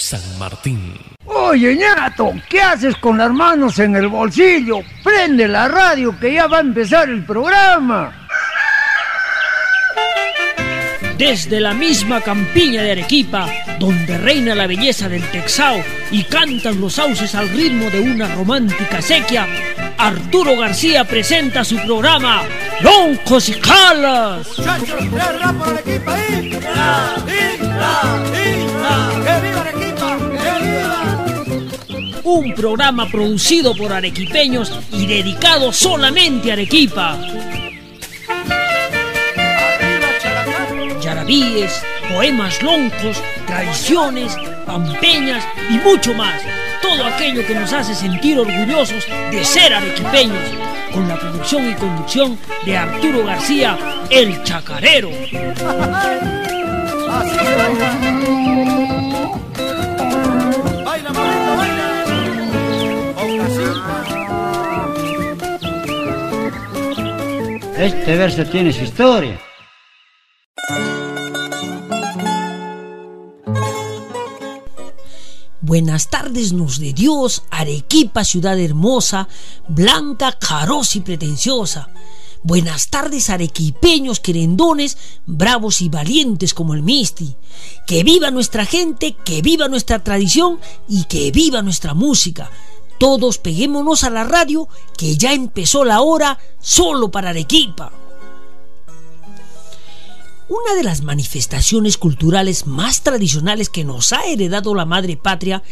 San Martín. Oye, ñato, ¿qué haces con las manos en el bolsillo? Prende la radio que ya va a empezar el programa. Desde la misma campiña de Arequipa, donde reina la belleza del Texao y cantan los sauces al ritmo de una romántica sequía, Arturo García presenta su programa Loncos y Calas. Muchachos, por Arequipa, Un programa producido por arequipeños y dedicado solamente a Arequipa. Yarabíes, poemas loncos, tradiciones, pampeñas y mucho más. Todo aquello que nos hace sentir orgullosos de ser arequipeños. Con la producción y conducción de Arturo García, el chacarero. Este verso tiene su historia. Buenas tardes nos de Dios, Arequipa, ciudad hermosa, blanca, carosa y pretenciosa. Buenas tardes arequipeños, querendones, bravos y valientes como el Misti. Que viva nuestra gente, que viva nuestra tradición y que viva nuestra música. Todos peguémonos a la radio que ya empezó la hora solo para Arequipa. Una de las manifestaciones culturales más tradicionales que nos ha heredado la madre patria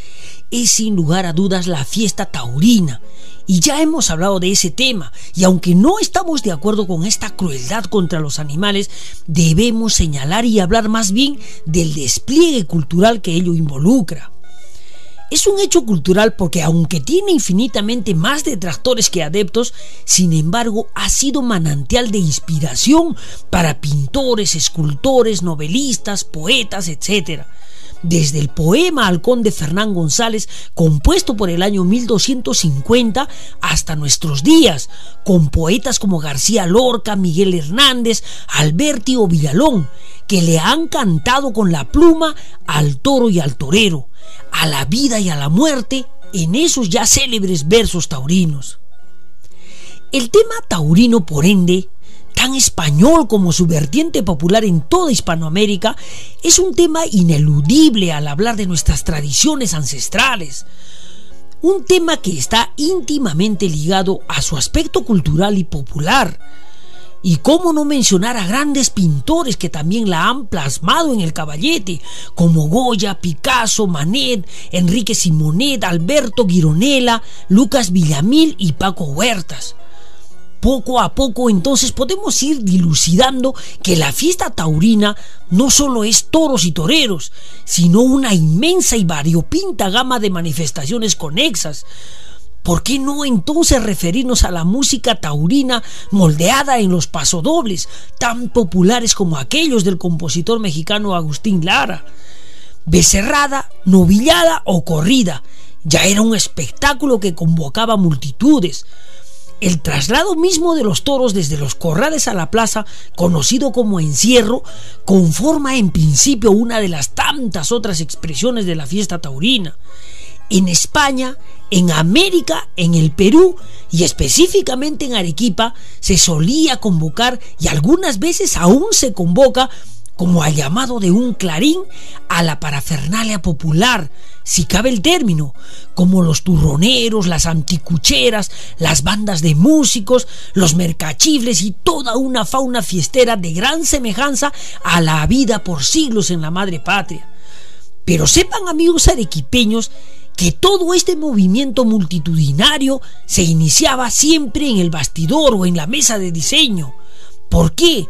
es sin lugar a dudas la fiesta taurina. Y ya hemos hablado de ese tema, y aunque no estamos de acuerdo con esta crueldad contra los animales, debemos señalar y hablar más bien del despliegue cultural que ello involucra. Es un hecho cultural porque aunque tiene infinitamente más detractores que adeptos, sin embargo ha sido manantial de inspiración para pintores, escultores, novelistas, poetas, etc. Desde el poema al conde Fernán González, compuesto por el año 1250, hasta nuestros días, con poetas como García Lorca, Miguel Hernández, Alberti o Villalón, que le han cantado con la pluma al toro y al torero a la vida y a la muerte en esos ya célebres versos taurinos. El tema taurino, por ende, tan español como su vertiente popular en toda Hispanoamérica, es un tema ineludible al hablar de nuestras tradiciones ancestrales. Un tema que está íntimamente ligado a su aspecto cultural y popular, y cómo no mencionar a grandes pintores que también la han plasmado en el caballete, como Goya, Picasso, Manet, Enrique Simonet, Alberto Gironella, Lucas Villamil y Paco Huertas. Poco a poco entonces podemos ir dilucidando que la fiesta taurina no solo es toros y toreros, sino una inmensa y variopinta gama de manifestaciones conexas, ¿Por qué no entonces referirnos a la música taurina moldeada en los pasodobles, tan populares como aquellos del compositor mexicano Agustín Lara? Becerrada, novillada o corrida, ya era un espectáculo que convocaba multitudes. El traslado mismo de los toros desde los corrales a la plaza, conocido como encierro, conforma en principio una de las tantas otras expresiones de la fiesta taurina en España, en América, en el Perú y específicamente en Arequipa se solía convocar y algunas veces aún se convoca como al llamado de un clarín a la parafernalia popular, si cabe el término, como los turroneros, las anticucheras, las bandas de músicos, los mercachifles y toda una fauna fiestera de gran semejanza a la vida por siglos en la madre patria. Pero sepan amigos arequipeños que todo este movimiento multitudinario se iniciaba siempre en el bastidor o en la mesa de diseño. ¿Por qué?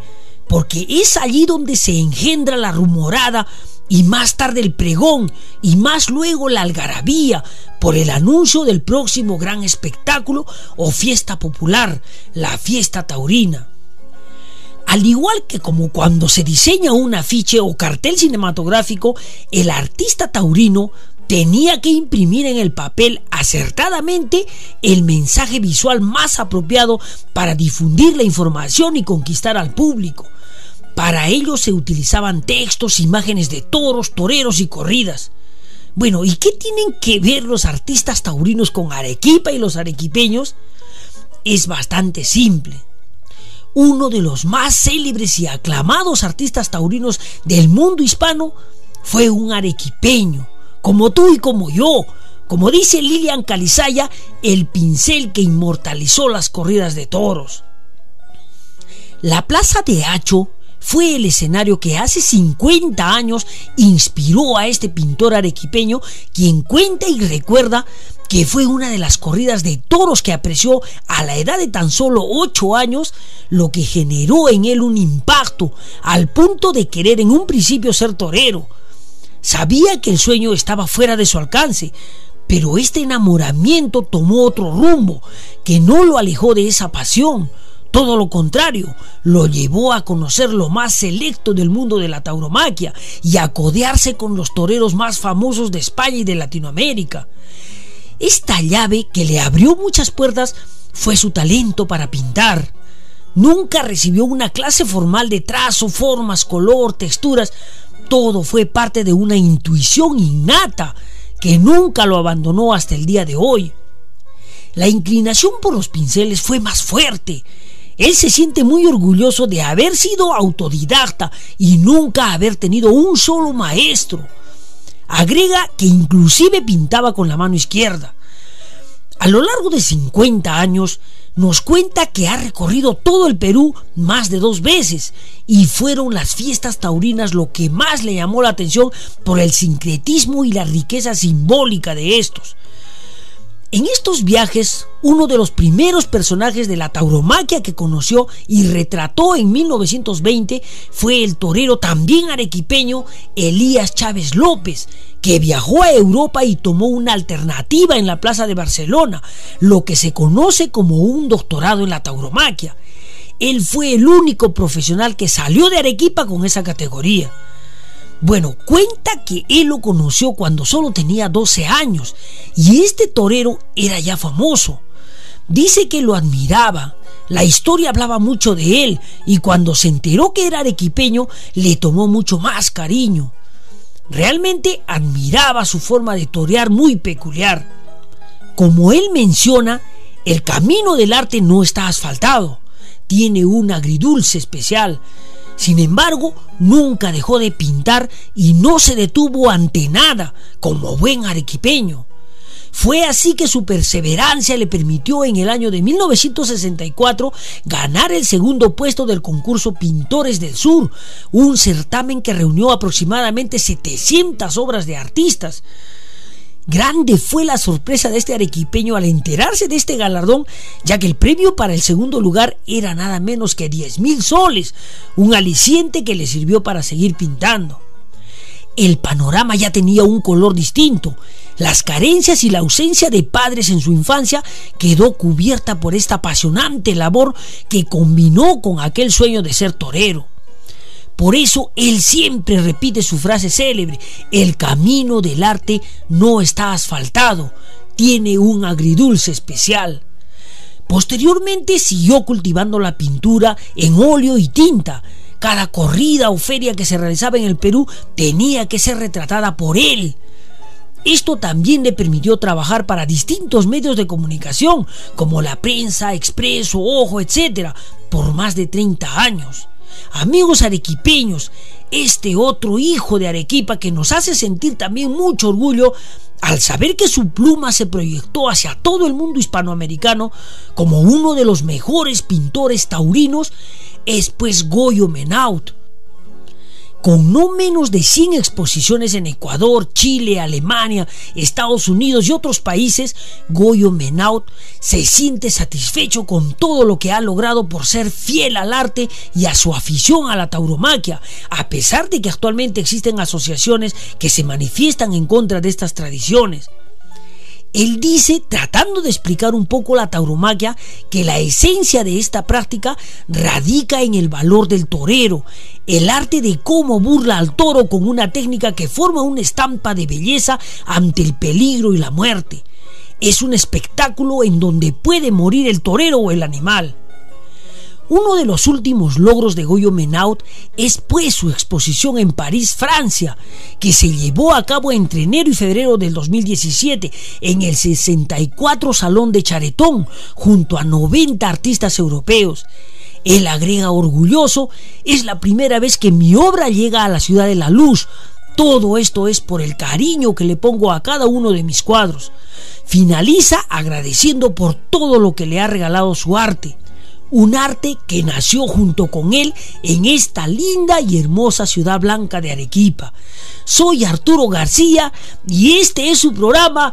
Porque es allí donde se engendra la rumorada y más tarde el pregón y más luego la algarabía por el anuncio del próximo gran espectáculo o fiesta popular, la fiesta taurina. Al igual que como cuando se diseña un afiche o cartel cinematográfico, el artista taurino tenía que imprimir en el papel acertadamente el mensaje visual más apropiado para difundir la información y conquistar al público. Para ello se utilizaban textos, imágenes de toros, toreros y corridas. Bueno, ¿y qué tienen que ver los artistas taurinos con Arequipa y los arequipeños? Es bastante simple. Uno de los más célebres y aclamados artistas taurinos del mundo hispano fue un arequipeño, como tú y como yo, como dice Lilian Calizaya, el pincel que inmortalizó las corridas de toros. La plaza de Hacho fue el escenario que hace 50 años inspiró a este pintor arequipeño, quien cuenta y recuerda que fue una de las corridas de toros que apreció a la edad de tan solo 8 años, lo que generó en él un impacto al punto de querer en un principio ser torero. Sabía que el sueño estaba fuera de su alcance, pero este enamoramiento tomó otro rumbo que no lo alejó de esa pasión. Todo lo contrario, lo llevó a conocer lo más selecto del mundo de la tauromaquia y a codearse con los toreros más famosos de España y de Latinoamérica. Esta llave que le abrió muchas puertas fue su talento para pintar. Nunca recibió una clase formal de trazo, formas, color, texturas. Todo fue parte de una intuición innata que nunca lo abandonó hasta el día de hoy. La inclinación por los pinceles fue más fuerte. Él se siente muy orgulloso de haber sido autodidacta y nunca haber tenido un solo maestro. Agrega que inclusive pintaba con la mano izquierda. A lo largo de 50 años, nos cuenta que ha recorrido todo el Perú más de dos veces y fueron las fiestas taurinas lo que más le llamó la atención por el sincretismo y la riqueza simbólica de estos. En estos viajes, uno de los primeros personajes de la tauromaquia que conoció y retrató en 1920 fue el torero también arequipeño Elías Chávez López, que viajó a Europa y tomó una alternativa en la Plaza de Barcelona, lo que se conoce como un doctorado en la tauromaquia. Él fue el único profesional que salió de Arequipa con esa categoría. Bueno, cuenta que él lo conoció cuando solo tenía 12 años y este torero era ya famoso. Dice que lo admiraba, la historia hablaba mucho de él y cuando se enteró que era arequipeño le tomó mucho más cariño. Realmente admiraba su forma de torear muy peculiar. Como él menciona, el camino del arte no está asfaltado, tiene un agridulce especial sin embargo, nunca dejó de pintar y no se detuvo ante nada, como buen arequipeño. Fue así que su perseverancia le permitió en el año de 1964 ganar el segundo puesto del concurso Pintores del Sur, un certamen que reunió aproximadamente 700 obras de artistas. Grande fue la sorpresa de este arequipeño al enterarse de este galardón, ya que el premio para el segundo lugar era nada menos que 10 mil soles, un aliciente que le sirvió para seguir pintando. El panorama ya tenía un color distinto. Las carencias y la ausencia de padres en su infancia quedó cubierta por esta apasionante labor que combinó con aquel sueño de ser torero. Por eso él siempre repite su frase célebre, el camino del arte no está asfaltado, tiene un agridulce especial. Posteriormente siguió cultivando la pintura en óleo y tinta. Cada corrida o feria que se realizaba en el Perú tenía que ser retratada por él. Esto también le permitió trabajar para distintos medios de comunicación, como la prensa, Expreso, Ojo, etc., por más de 30 años. Amigos arequipeños, este otro hijo de Arequipa que nos hace sentir también mucho orgullo al saber que su pluma se proyectó hacia todo el mundo hispanoamericano como uno de los mejores pintores taurinos, es pues Goyo Menaut, con no menos de 100 exposiciones en Ecuador, Chile, Alemania, Estados Unidos y otros países, Goyo Menaut se siente satisfecho con todo lo que ha logrado por ser fiel al arte y a su afición a la tauromaquia, a pesar de que actualmente existen asociaciones que se manifiestan en contra de estas tradiciones. Él dice, tratando de explicar un poco la tauromaquia, que la esencia de esta práctica radica en el valor del torero, el arte de cómo burla al toro con una técnica que forma una estampa de belleza ante el peligro y la muerte. Es un espectáculo en donde puede morir el torero o el animal. Uno de los últimos logros de Goyo Menaut es pues su exposición en París, Francia, que se llevó a cabo entre enero y febrero del 2017 en el 64 Salón de Charetón junto a 90 artistas europeos. Él agrega orgulloso, es la primera vez que mi obra llega a la ciudad de la luz. Todo esto es por el cariño que le pongo a cada uno de mis cuadros. Finaliza agradeciendo por todo lo que le ha regalado su arte un arte que nació junto con él en esta linda y hermosa ciudad blanca de Arequipa. Soy Arturo García y este es su programa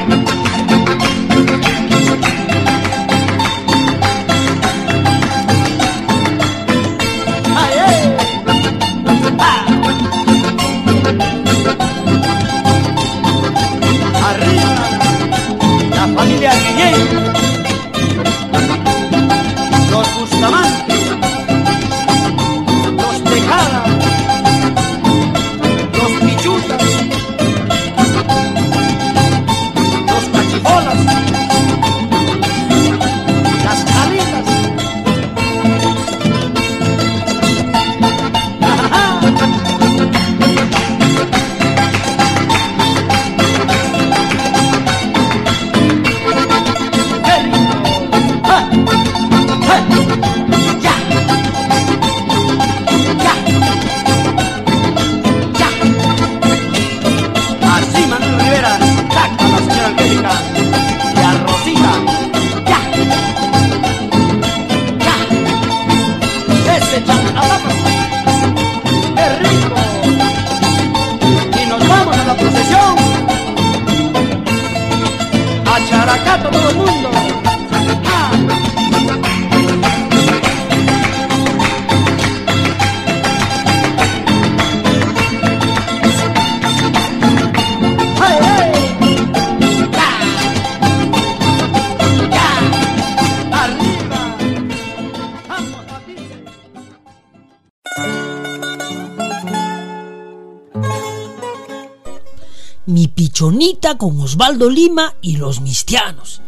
Osvaldo Lima y los Mistianos.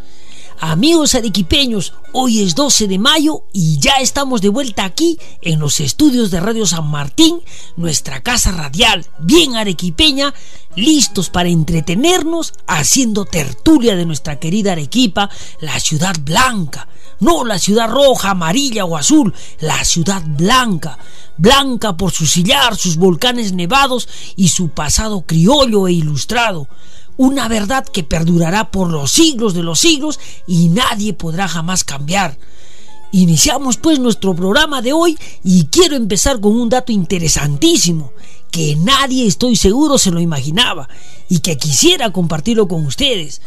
Amigos arequipeños, hoy es 12 de mayo y ya estamos de vuelta aquí en los estudios de Radio San Martín, nuestra casa radial bien arequipeña, listos para entretenernos haciendo tertulia de nuestra querida Arequipa, la ciudad blanca, no la ciudad roja, amarilla o azul, la ciudad blanca, blanca por su sillar, sus volcanes nevados y su pasado criollo e ilustrado una verdad que perdurará por los siglos de los siglos y nadie podrá jamás cambiar. Iniciamos pues nuestro programa de hoy y quiero empezar con un dato interesantísimo que nadie estoy seguro se lo imaginaba y que quisiera compartirlo con ustedes.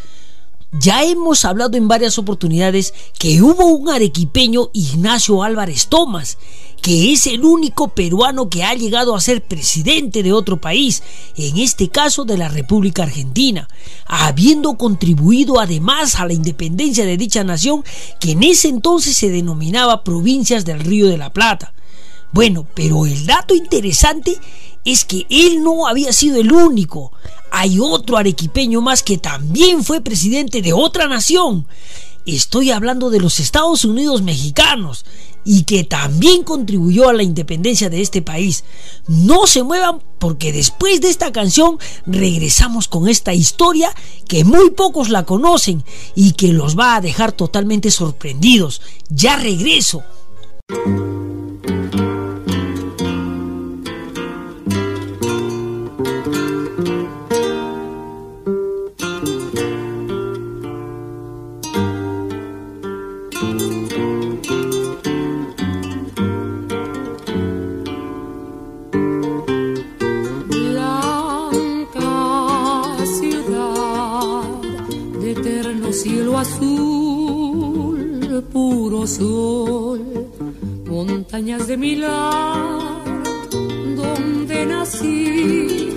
Ya hemos hablado en varias oportunidades que hubo un arequipeño Ignacio Álvarez Tomás, que es el único peruano que ha llegado a ser presidente de otro país, en este caso de la República Argentina, habiendo contribuido además a la independencia de dicha nación que en ese entonces se denominaba Provincias del Río de la Plata. Bueno, pero el dato interesante es que él no había sido el único. Hay otro arequipeño más que también fue presidente de otra nación, estoy hablando de los Estados Unidos mexicanos y que también contribuyó a la independencia de este país. No se muevan porque después de esta canción regresamos con esta historia que muy pocos la conocen y que los va a dejar totalmente sorprendidos. Ya regreso. Sol, montañas de Milán, donde nací,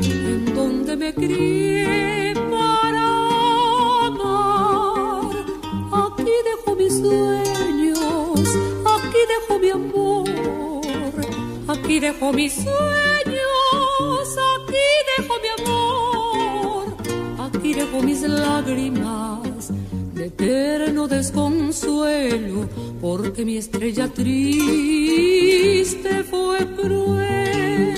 en donde me crié para amar. Aquí dejo mis sueños, aquí dejo mi amor, aquí dejo mis sueños, aquí dejo mi amor, aquí dejo mis lágrimas eterno desconsuelo, porque mi estrella triste fue cruel.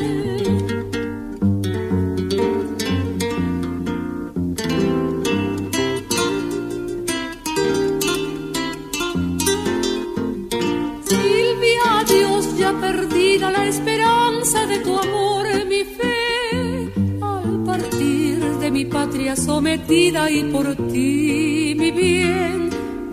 Silvia, adiós, ya perdida la esperanza de tu amor, mi sometida y por ti bien.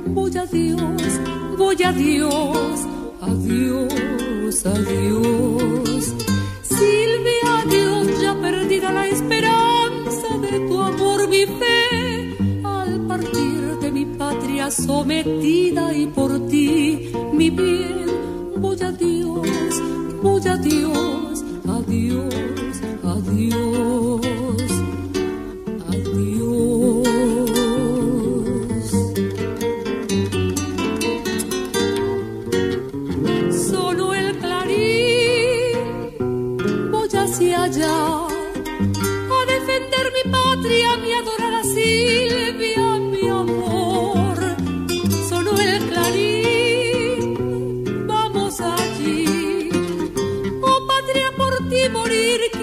Voy a Dios, voy a Dios, adiós, adiós. Silvia, adiós, ya perdida la esperanza de tu amor, mi fe. Al partir de mi patria sometida y por ti, mi bien. Voy a Dios, voy a Dios, adiós, adiós. El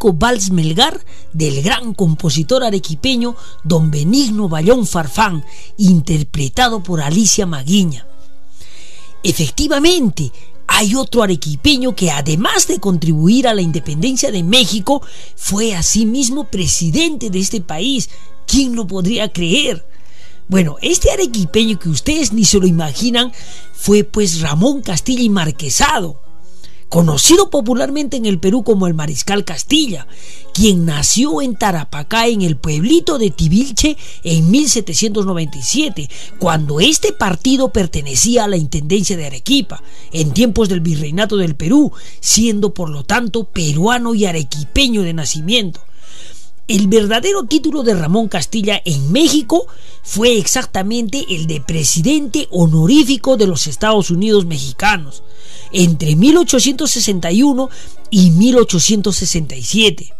Vals Melgar del gran compositor arequipeño don Benigno Bayón Farfán, interpretado por Alicia Maguiña. Efectivamente, hay otro arequipeño que además de contribuir a la independencia de México, fue asimismo presidente de este país. ¿Quién lo podría creer? Bueno, este arequipeño que ustedes ni se lo imaginan fue pues Ramón Castilla y Marquesado conocido popularmente en el Perú como el Mariscal Castilla, quien nació en Tarapacá, en el pueblito de Tibilche, en 1797, cuando este partido pertenecía a la Intendencia de Arequipa, en tiempos del Virreinato del Perú, siendo por lo tanto peruano y arequipeño de nacimiento. El verdadero título de Ramón Castilla en México fue exactamente el de presidente honorífico de los Estados Unidos mexicanos entre 1861 y 1867.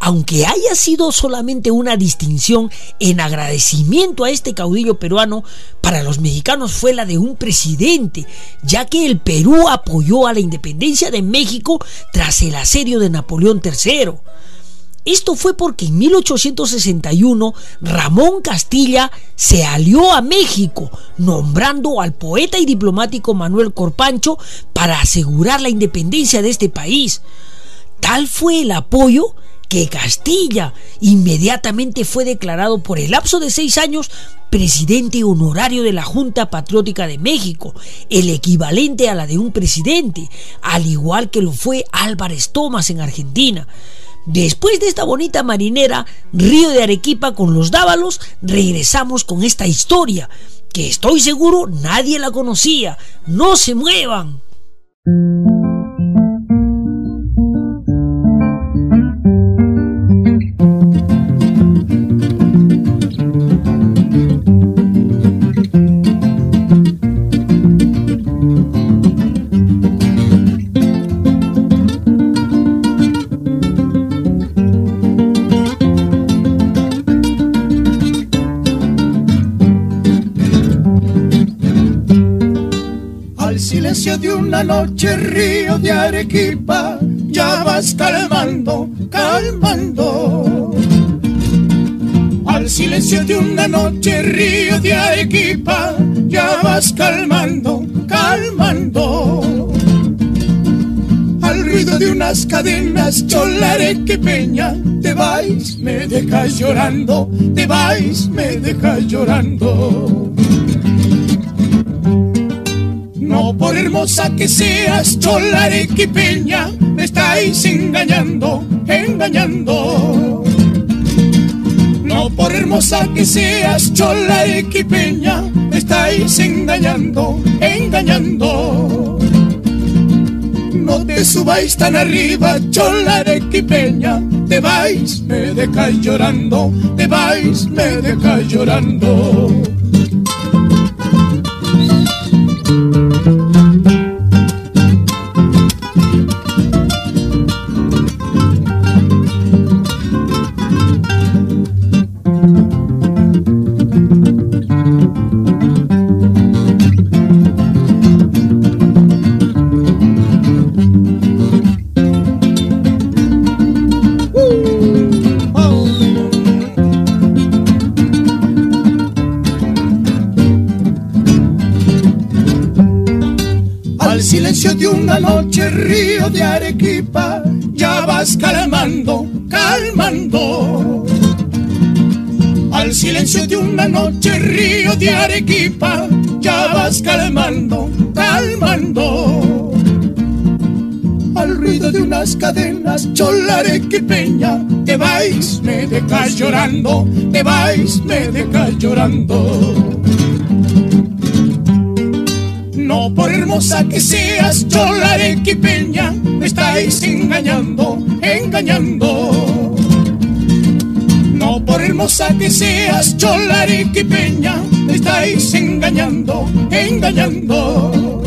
Aunque haya sido solamente una distinción en agradecimiento a este caudillo peruano, para los mexicanos fue la de un presidente, ya que el Perú apoyó a la independencia de México tras el asedio de Napoleón III Esto fue porque en 1861 Ramón Castilla se alió a México, nombrando al poeta y diplomático Manuel Corpancho para asegurar la independencia de este país. Tal fue el apoyo que Castilla inmediatamente fue declarado por el lapso de seis años presidente honorario de la Junta Patriótica de México, el equivalente a la de un presidente, al igual que lo fue Álvarez Tomás en Argentina. Después de esta bonita marinera, Río de Arequipa con los Dávalos, regresamos con esta historia, que estoy seguro nadie la conocía. No se muevan. Noche río de Arequipa, ya vas calmando, calmando. Al silencio de una noche río de Arequipa, ya vas calmando, calmando. Al ruido de unas cadenas, chola arequipeña, te vais, me dejas llorando, te vais, me dejas llorando. Hermosa que seas, chola arequipeña, me estáis engañando, engañando. No por hermosa que seas, chola arequipeña, me estáis engañando, engañando. No te subáis tan arriba, chola arequipeña, te vais, me dejáis llorando, te vais, me dejáis llorando. Río de Arequipa, ya vas calmando, calmando. Al silencio de una noche río de Arequipa, ya vas calmando, calmando. Al ruido de unas cadenas, chola arequipeña, te vais, me dejas llorando, te vais, me dejas llorando. No por hermosa que seas, chola arequipeña, me estáis engañando, engañando. No por hermosa que seas, chola arequipeña, me estáis engañando, engañando.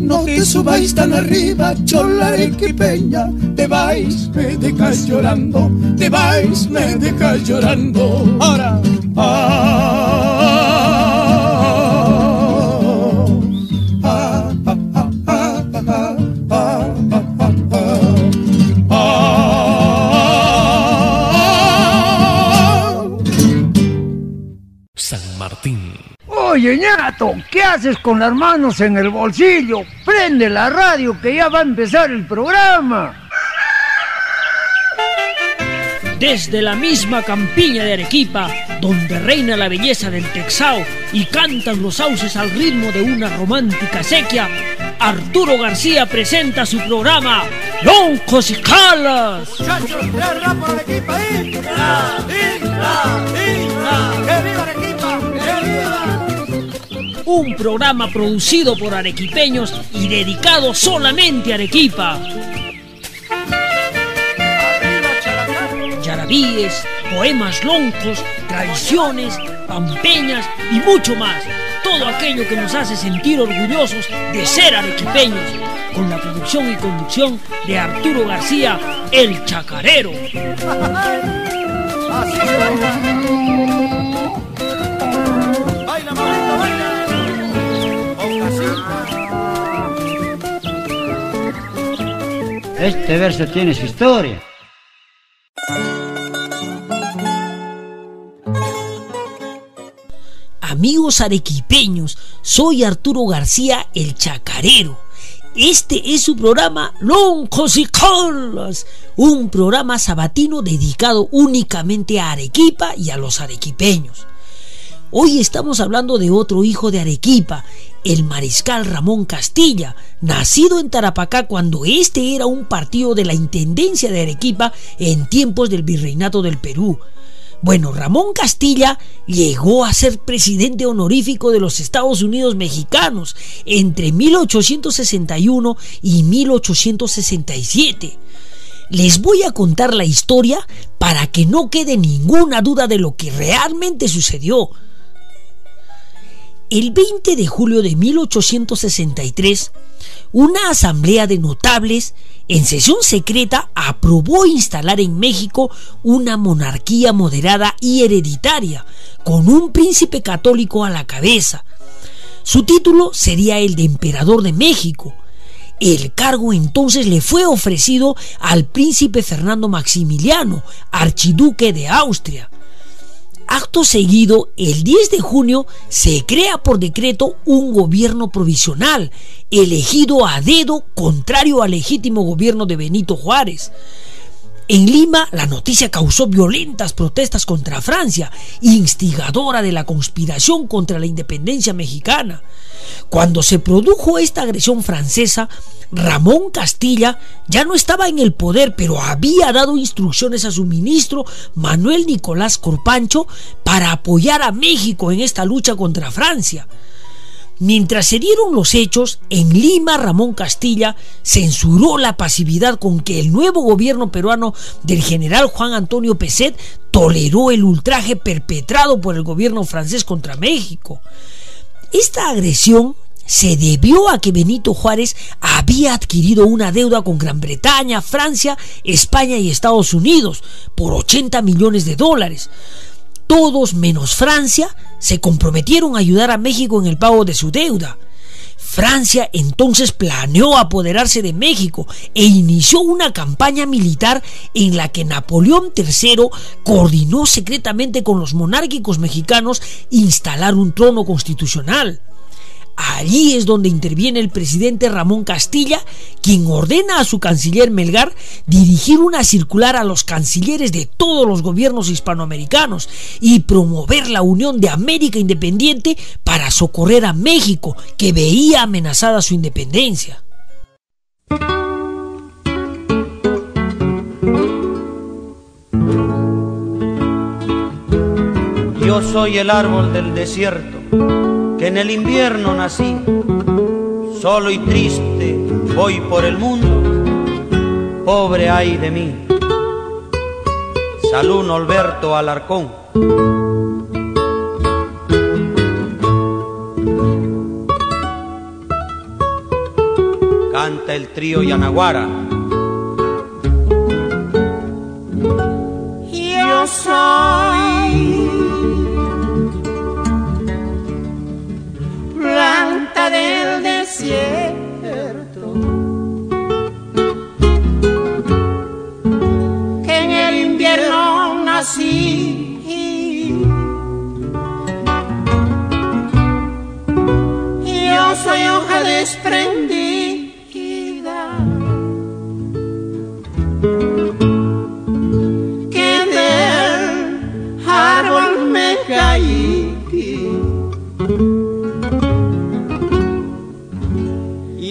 No te subáis tan arriba, chola arequipeña, te vais, me dejas llorando, te vais, me dejas llorando. Ahora, ah. Ñato, ¿qué haces con las manos en el bolsillo? Prende la radio que ya va a empezar el programa. Desde la misma campiña de Arequipa, donde reina la belleza del Texao y cantan los sauces al ritmo de una romántica sequía, Arturo García presenta su programa Loncos y Calas. Un programa producido por arequipeños y dedicado solamente a Arequipa. Yarabíes, poemas loncos, tradiciones, pampeñas y mucho más. Todo aquello que nos hace sentir orgullosos de ser arequipeños. Con la producción y conducción de Arturo García, el Chacarero. Este verso tiene su historia. Amigos arequipeños, soy Arturo García el Chacarero. Este es su programa Loncos y Colas, un programa sabatino dedicado únicamente a Arequipa y a los arequipeños. Hoy estamos hablando de otro hijo de Arequipa, el mariscal Ramón Castilla, nacido en Tarapacá cuando este era un partido de la Intendencia de Arequipa en tiempos del Virreinato del Perú. Bueno, Ramón Castilla llegó a ser presidente honorífico de los Estados Unidos mexicanos entre 1861 y 1867. Les voy a contar la historia para que no quede ninguna duda de lo que realmente sucedió. El 20 de julio de 1863, una asamblea de notables en sesión secreta aprobó instalar en México una monarquía moderada y hereditaria, con un príncipe católico a la cabeza. Su título sería el de emperador de México. El cargo entonces le fue ofrecido al príncipe Fernando Maximiliano, archiduque de Austria. Acto seguido, el 10 de junio se crea por decreto un gobierno provisional, elegido a dedo contrario al legítimo gobierno de Benito Juárez. En Lima, la noticia causó violentas protestas contra Francia, instigadora de la conspiración contra la independencia mexicana. Cuando se produjo esta agresión francesa, Ramón Castilla ya no estaba en el poder, pero había dado instrucciones a su ministro Manuel Nicolás Corpancho para apoyar a México en esta lucha contra Francia. Mientras se dieron los hechos, en Lima Ramón Castilla censuró la pasividad con que el nuevo gobierno peruano del general Juan Antonio Peset toleró el ultraje perpetrado por el gobierno francés contra México. Esta agresión se debió a que Benito Juárez había adquirido una deuda con Gran Bretaña, Francia, España y Estados Unidos por 80 millones de dólares. Todos menos Francia se comprometieron a ayudar a México en el pago de su deuda. Francia entonces planeó apoderarse de México e inició una campaña militar en la que Napoleón III coordinó secretamente con los monárquicos mexicanos instalar un trono constitucional. Allí es donde interviene el presidente Ramón Castilla, quien ordena a su canciller Melgar dirigir una circular a los cancilleres de todos los gobiernos hispanoamericanos y promover la unión de América Independiente para socorrer a México, que veía amenazada su independencia. Yo soy el árbol del desierto en el invierno nací, solo y triste voy por el mundo, pobre ay de mí. Salud Alberto Alarcón. Canta el trío Yanaguara. Yo soy del desierto que en el invierno nací. Yo soy hoja desprendida que del árbol me caí.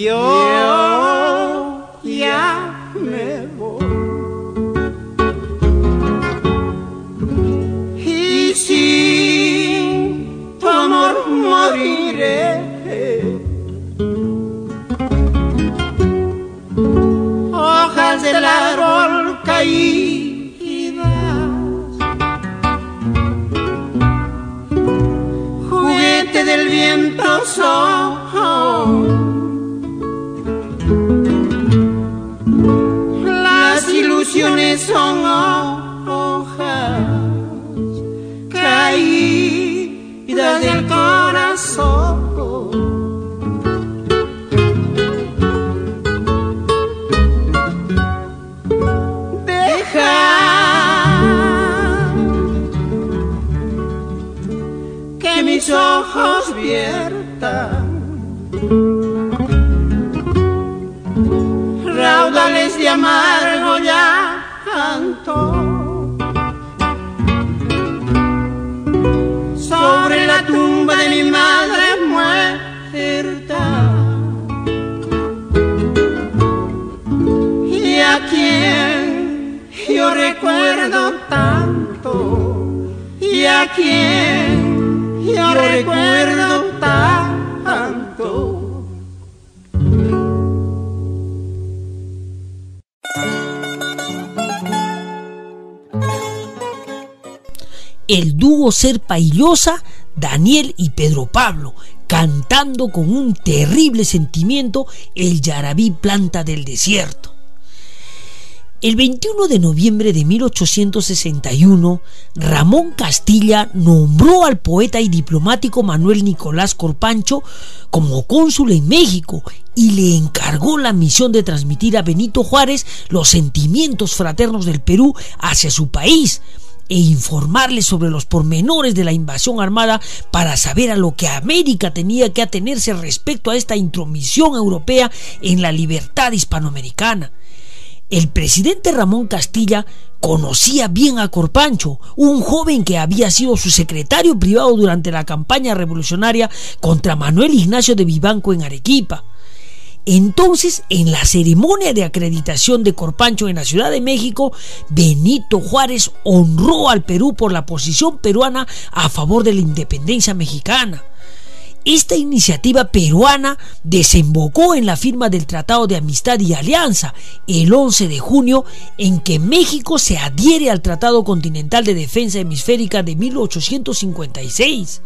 Yo ya me voy. Y sin tu amor moriré. Hojas del árbol caídas, juguete del viento son. Serpa Daniel y Pedro Pablo, cantando con un terrible sentimiento el Yarabí Planta del Desierto. El 21 de noviembre de 1861, Ramón Castilla nombró al poeta y diplomático Manuel Nicolás Corpancho como cónsul en México y le encargó la misión de transmitir a Benito Juárez los sentimientos fraternos del Perú hacia su país, e informarle sobre los pormenores de la invasión armada para saber a lo que América tenía que atenerse respecto a esta intromisión europea en la libertad hispanoamericana. El presidente Ramón Castilla conocía bien a Corpancho, un joven que había sido su secretario privado durante la campaña revolucionaria contra Manuel Ignacio de Vivanco en Arequipa. Entonces, en la ceremonia de acreditación de Corpancho en la Ciudad de México, Benito Juárez honró al Perú por la posición peruana a favor de la independencia mexicana. Esta iniciativa peruana desembocó en la firma del Tratado de Amistad y Alianza el 11 de junio en que México se adhiere al Tratado Continental de Defensa Hemisférica de 1856.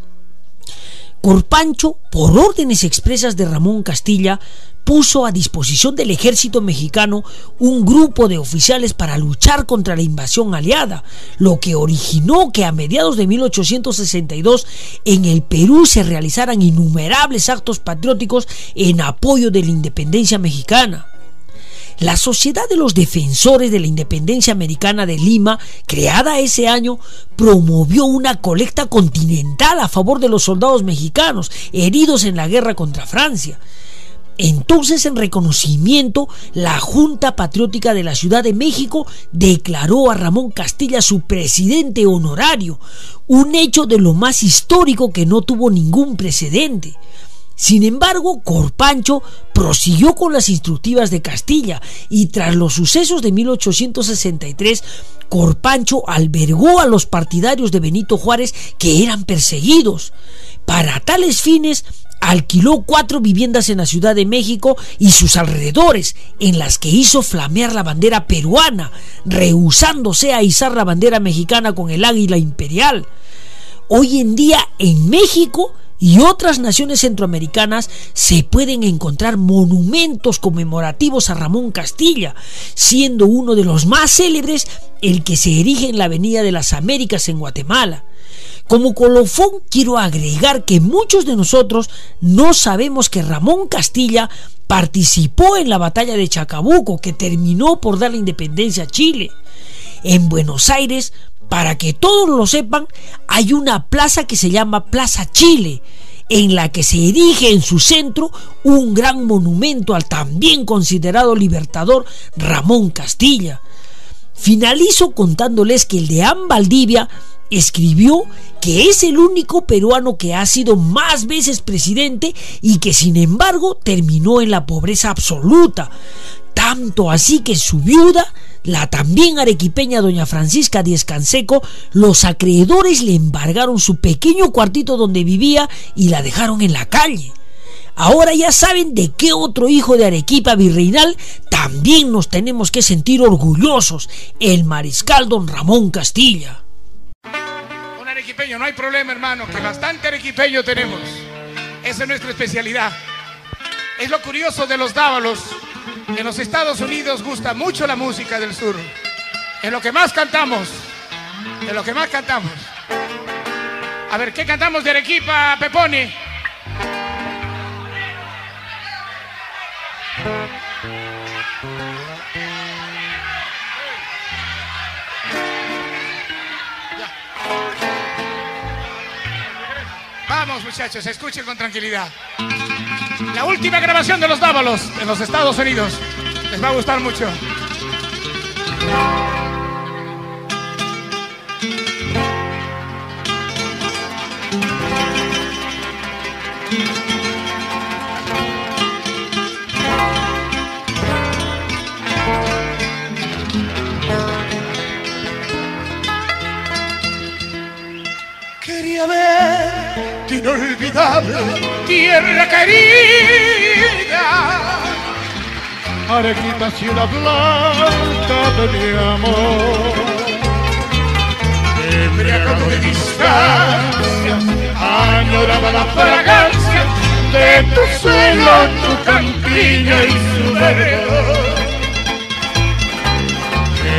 Corpancho, por órdenes expresas de Ramón Castilla, puso a disposición del ejército mexicano un grupo de oficiales para luchar contra la invasión aliada, lo que originó que a mediados de 1862 en el Perú se realizaran innumerables actos patrióticos en apoyo de la independencia mexicana. La Sociedad de los Defensores de la Independencia Americana de Lima, creada ese año, promovió una colecta continental a favor de los soldados mexicanos heridos en la guerra contra Francia. Entonces, en reconocimiento, la Junta Patriótica de la Ciudad de México declaró a Ramón Castilla su presidente honorario, un hecho de lo más histórico que no tuvo ningún precedente. Sin embargo, Corpancho prosiguió con las instructivas de Castilla y tras los sucesos de 1863, Corpancho albergó a los partidarios de Benito Juárez que eran perseguidos. Para tales fines, alquiló cuatro viviendas en la Ciudad de México y sus alrededores, en las que hizo flamear la bandera peruana, rehusándose a izar la bandera mexicana con el águila imperial. Hoy en día en México y otras naciones centroamericanas se pueden encontrar monumentos conmemorativos a Ramón Castilla, siendo uno de los más célebres el que se erige en la Avenida de las Américas en Guatemala. Como colofón quiero agregar que muchos de nosotros no sabemos que Ramón Castilla participó en la batalla de Chacabuco que terminó por dar la independencia a Chile. En Buenos Aires, para que todos lo sepan, hay una plaza que se llama Plaza Chile, en la que se erige en su centro un gran monumento al también considerado libertador Ramón Castilla. Finalizo contándoles que el de Valdivia escribió que es el único peruano que ha sido más veces presidente y que sin embargo terminó en la pobreza absoluta. Tanto así que su viuda, la también arequipeña doña Francisca Díez Canseco, los acreedores le embargaron su pequeño cuartito donde vivía y la dejaron en la calle. Ahora ya saben de qué otro hijo de Arequipa virreinal también nos tenemos que sentir orgullosos, el mariscal don Ramón Castilla no hay problema, hermano, que bastante arequipeño tenemos. Esa es nuestra especialidad. Es lo curioso de los dávalos. En los Estados Unidos gusta mucho la música del sur. Es lo que más cantamos. Es lo que más cantamos. A ver, ¿qué cantamos de Arequipa, Peponi? Vamos muchachos, escuchen con tranquilidad. La última grabación de los Dávalos en los Estados Unidos. Les va a gustar mucho. Inolvidable tierra querida. Arequita ciudad blanca de mi amor. Embriagado de distancia, añoraba la fragancia de tu suelo, tu campiña y su verdor.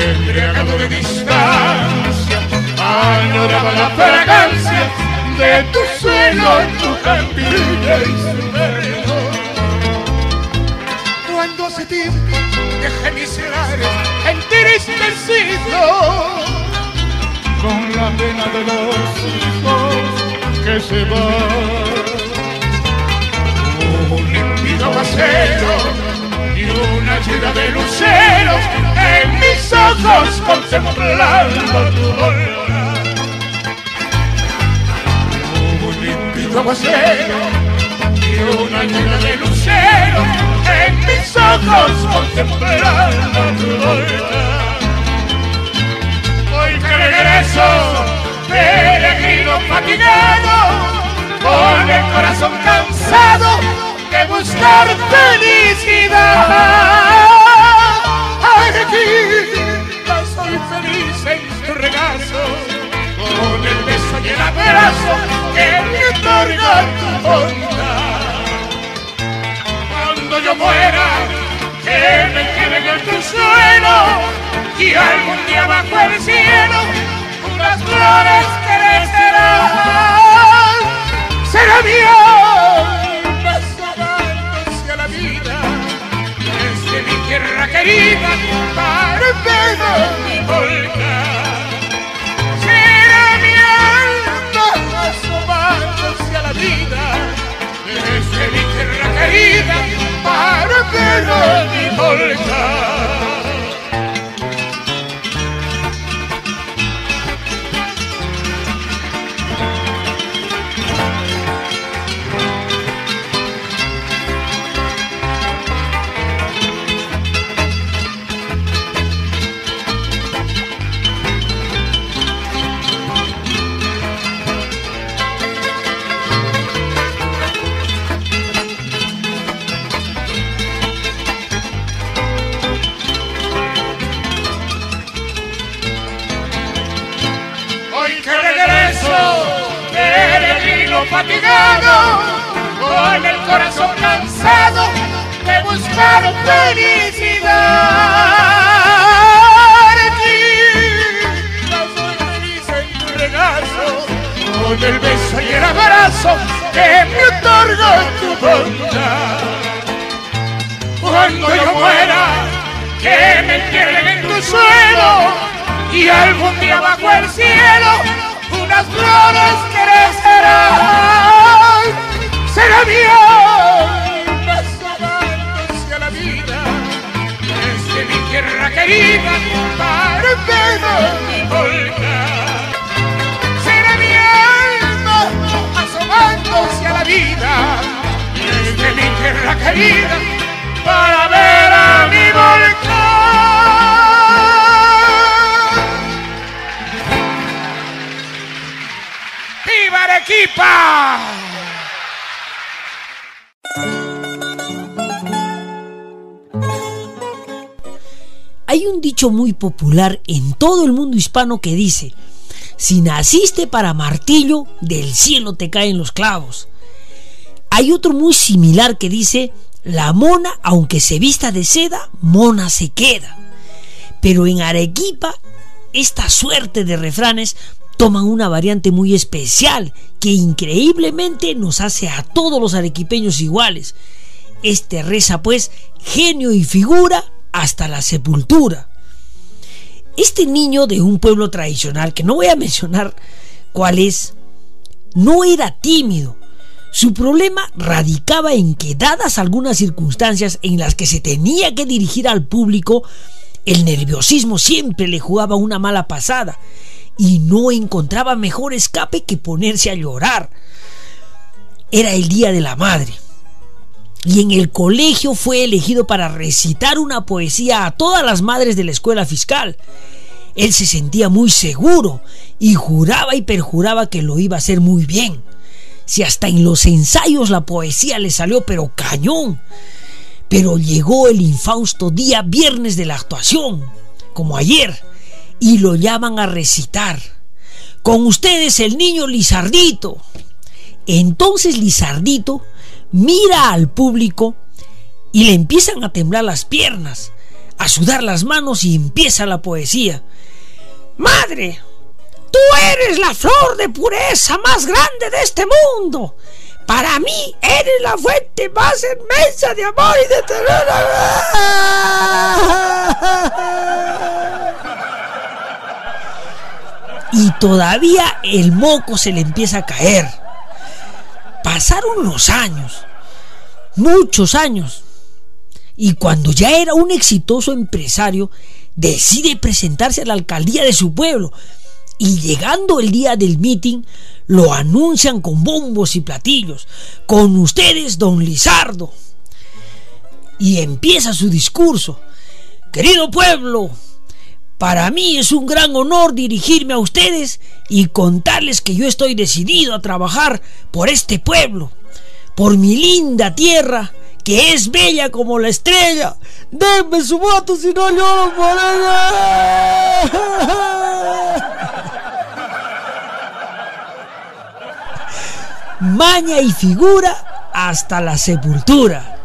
Embriagado de distancia, añoraba la fragancia de tu suelo, tu campiña y. Cuando hace tiempo dejé mis lares entristecido con la pena de los hijos que se van. Un límpido aguacero y una lluvia de luceros en mis ojos contemplando tu volver. Límpido aguacero y una lluvia de luceros en mis ojos contemplando tu volver. Hoy que regreso, peregrino fatigado, con el corazón cansado de buscar felicidad. Arequipa, soy feliz en tu regazo, con el beso y el abrazo que me otorga tu bondad. Cuando yo muera, que me queden en tu suelo y algún día bajo el cielo unas flores crecerán. Será mi alma asomándose a la vida desde mi tierra querida para mi volcán. Asomándose a la vida desde mi tierra querida para mi volcán. Fatigado, con el corazón cansado de buscar felicidad. Aquí soy feliz en tu regazo, con el beso y el abrazo que me otorga tu bondad. Cuando yo muera, que me entierren en tu suelo y algún día bajo el cielo unas flores crecerán. Será mi alma a la vida desde mi tierra querida ver mi volcán. Será mi alma asomándose a la vida desde mi tierra querida para ver a mi volcán. Arequipa! Hay un dicho muy popular en todo el mundo hispano que dice, si naciste para martillo, del cielo te caen los clavos. Hay otro muy similar que dice, la mona, aunque se vista de seda, mona se queda. Pero en Arequipa, esta suerte de refranes toman una variante muy especial que increíblemente nos hace a todos los arequipeños iguales. Este reza pues genio y figura hasta la sepultura. Este niño de un pueblo tradicional, que no voy a mencionar cuál es, no era tímido, Su problema radicaba en que, dadas algunas circunstancias en las que se tenía que dirigir al público, el nerviosismo siempre le jugaba una mala pasada y no encontraba mejor escape que ponerse a llorar. Era el Día de la Madre y en el colegio fue elegido para recitar una poesía a todas las madres de la escuela fiscal. Él se sentía muy seguro y juraba y perjuraba que lo iba a hacer muy bien si hasta en los ensayos la poesía le salió pero cañón. Pero llegó el infausto día viernes de la actuación, como ayer, y lo llaman a recitar. Con ustedes el niño Lizardito. Entonces Lizardito mira al público y le empiezan a temblar las piernas, a sudar las manos y empieza la poesía. Madre, Tú eres la flor de pureza más grande de este mundo. Para mí eres la fuente más inmensa de amor y de ternura. Y todavía el moco se le empieza a caer. Pasaron los años, muchos años. Y cuando ya era un exitoso empresario, decide presentarse a la alcaldía de su pueblo y llegando el día del meeting lo anuncian con bombos y platillos. Con ustedes, don Lizardo. Y empieza su discurso. Querido pueblo, para mí es un gran honor dirigirme a ustedes y contarles que yo estoy decidido a trabajar por este pueblo, por mi linda tierra, que es bella como la estrella. Denme su voto si no lloro por ella. maña y figura hasta la sepultura.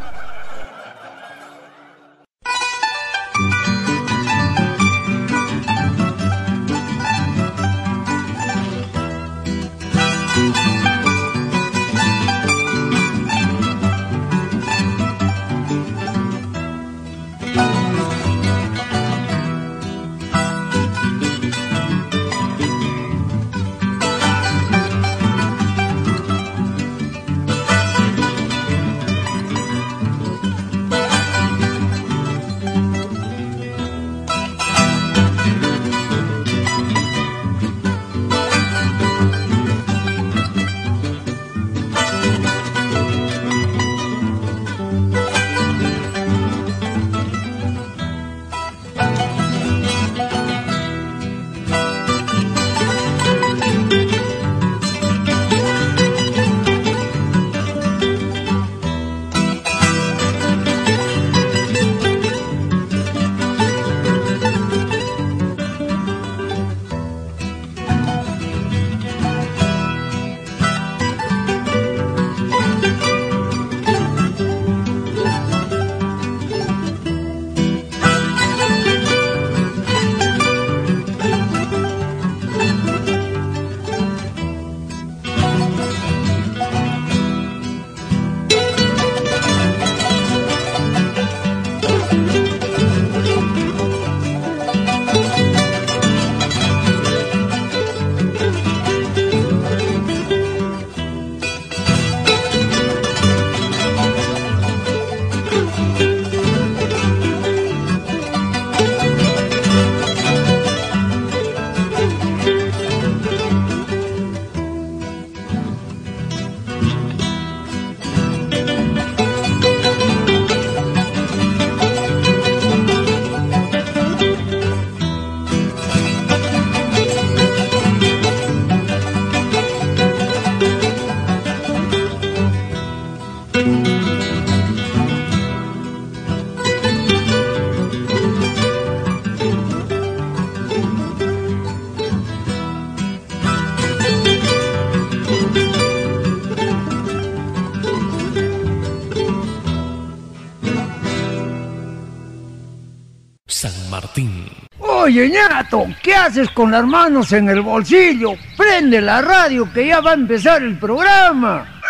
Oye, ñato, ¿qué haces con las manos en el bolsillo? Prende la radio que ya va a empezar el programa.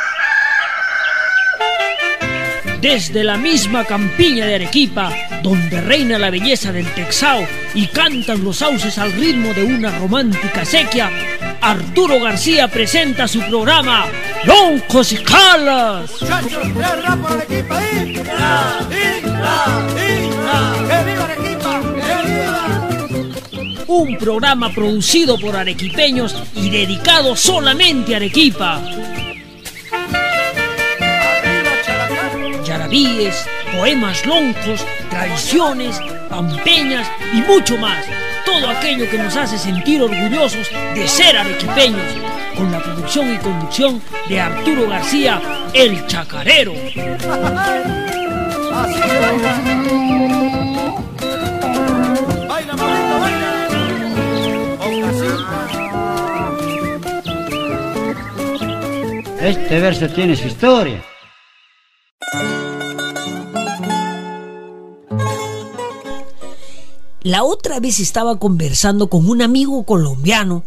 Desde la misma campiña de Arequipa, donde reina la belleza del Texao y cantan los sauces al ritmo de una romántica sequía, Arturo García presenta su programa loncos y calas. Muchachos, por Arequipa, ¡Inca! ¡Inca! ¡Inca! ¡Que viva Arequipa! Un programa producido por arequipeños y dedicado solamente a Arequipa. Yarabíes, poemas loncos, tradiciones, pampeñas y mucho más. Todo aquello que nos hace sentir orgullosos de ser arequipeños. Con la producción y conducción de Arturo García, el chacarero. Este verso tiene su historia. La otra vez estaba conversando con un amigo colombiano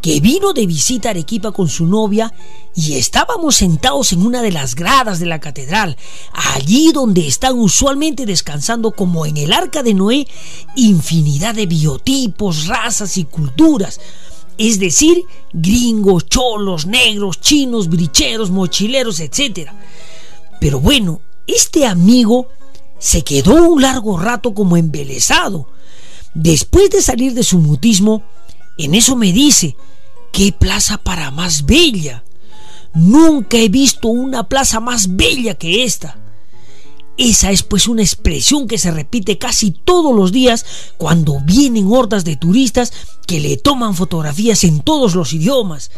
que vino de visita a Arequipa con su novia y estábamos sentados en una de las gradas de la catedral, allí donde están usualmente descansando como en el arca de Noé infinidad de biotipos, razas y culturas, es decir, gringos, cholos, negros, chinos, bricheros, mochileros, etc. Pero bueno, este amigo se quedó un largo rato como embelesado. Después de salir de su mutismo, en eso me dice, ¿qué plaza para más bella? Nunca he visto una plaza más bella que esta. Esa es pues una expresión que se repite casi todos los días cuando vienen hordas de turistas que le toman fotografías en todos los idiomas.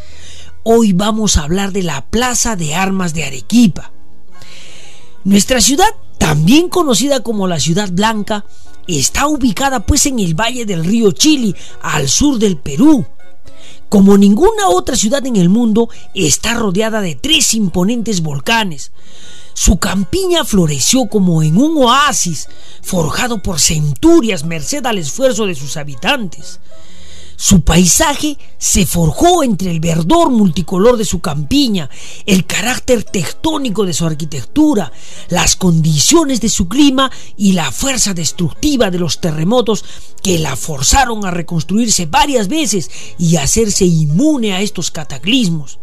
Hoy vamos a hablar de la Plaza de Armas de Arequipa. Nuestra ciudad, también conocida como la Ciudad Blanca, está ubicada pues en el valle del río Chili, al sur del Perú. Como ninguna otra ciudad en el mundo, está rodeada de tres imponentes volcanes. Su campiña floreció como en un oasis, forjado por centurias merced al esfuerzo de sus habitantes. Su paisaje se forjó entre el verdor multicolor de su campiña, el carácter tectónico de su arquitectura, las condiciones de su clima y la fuerza destructiva de los terremotos que la forzaron a reconstruirse varias veces y a hacerse inmune a estos cataclismos.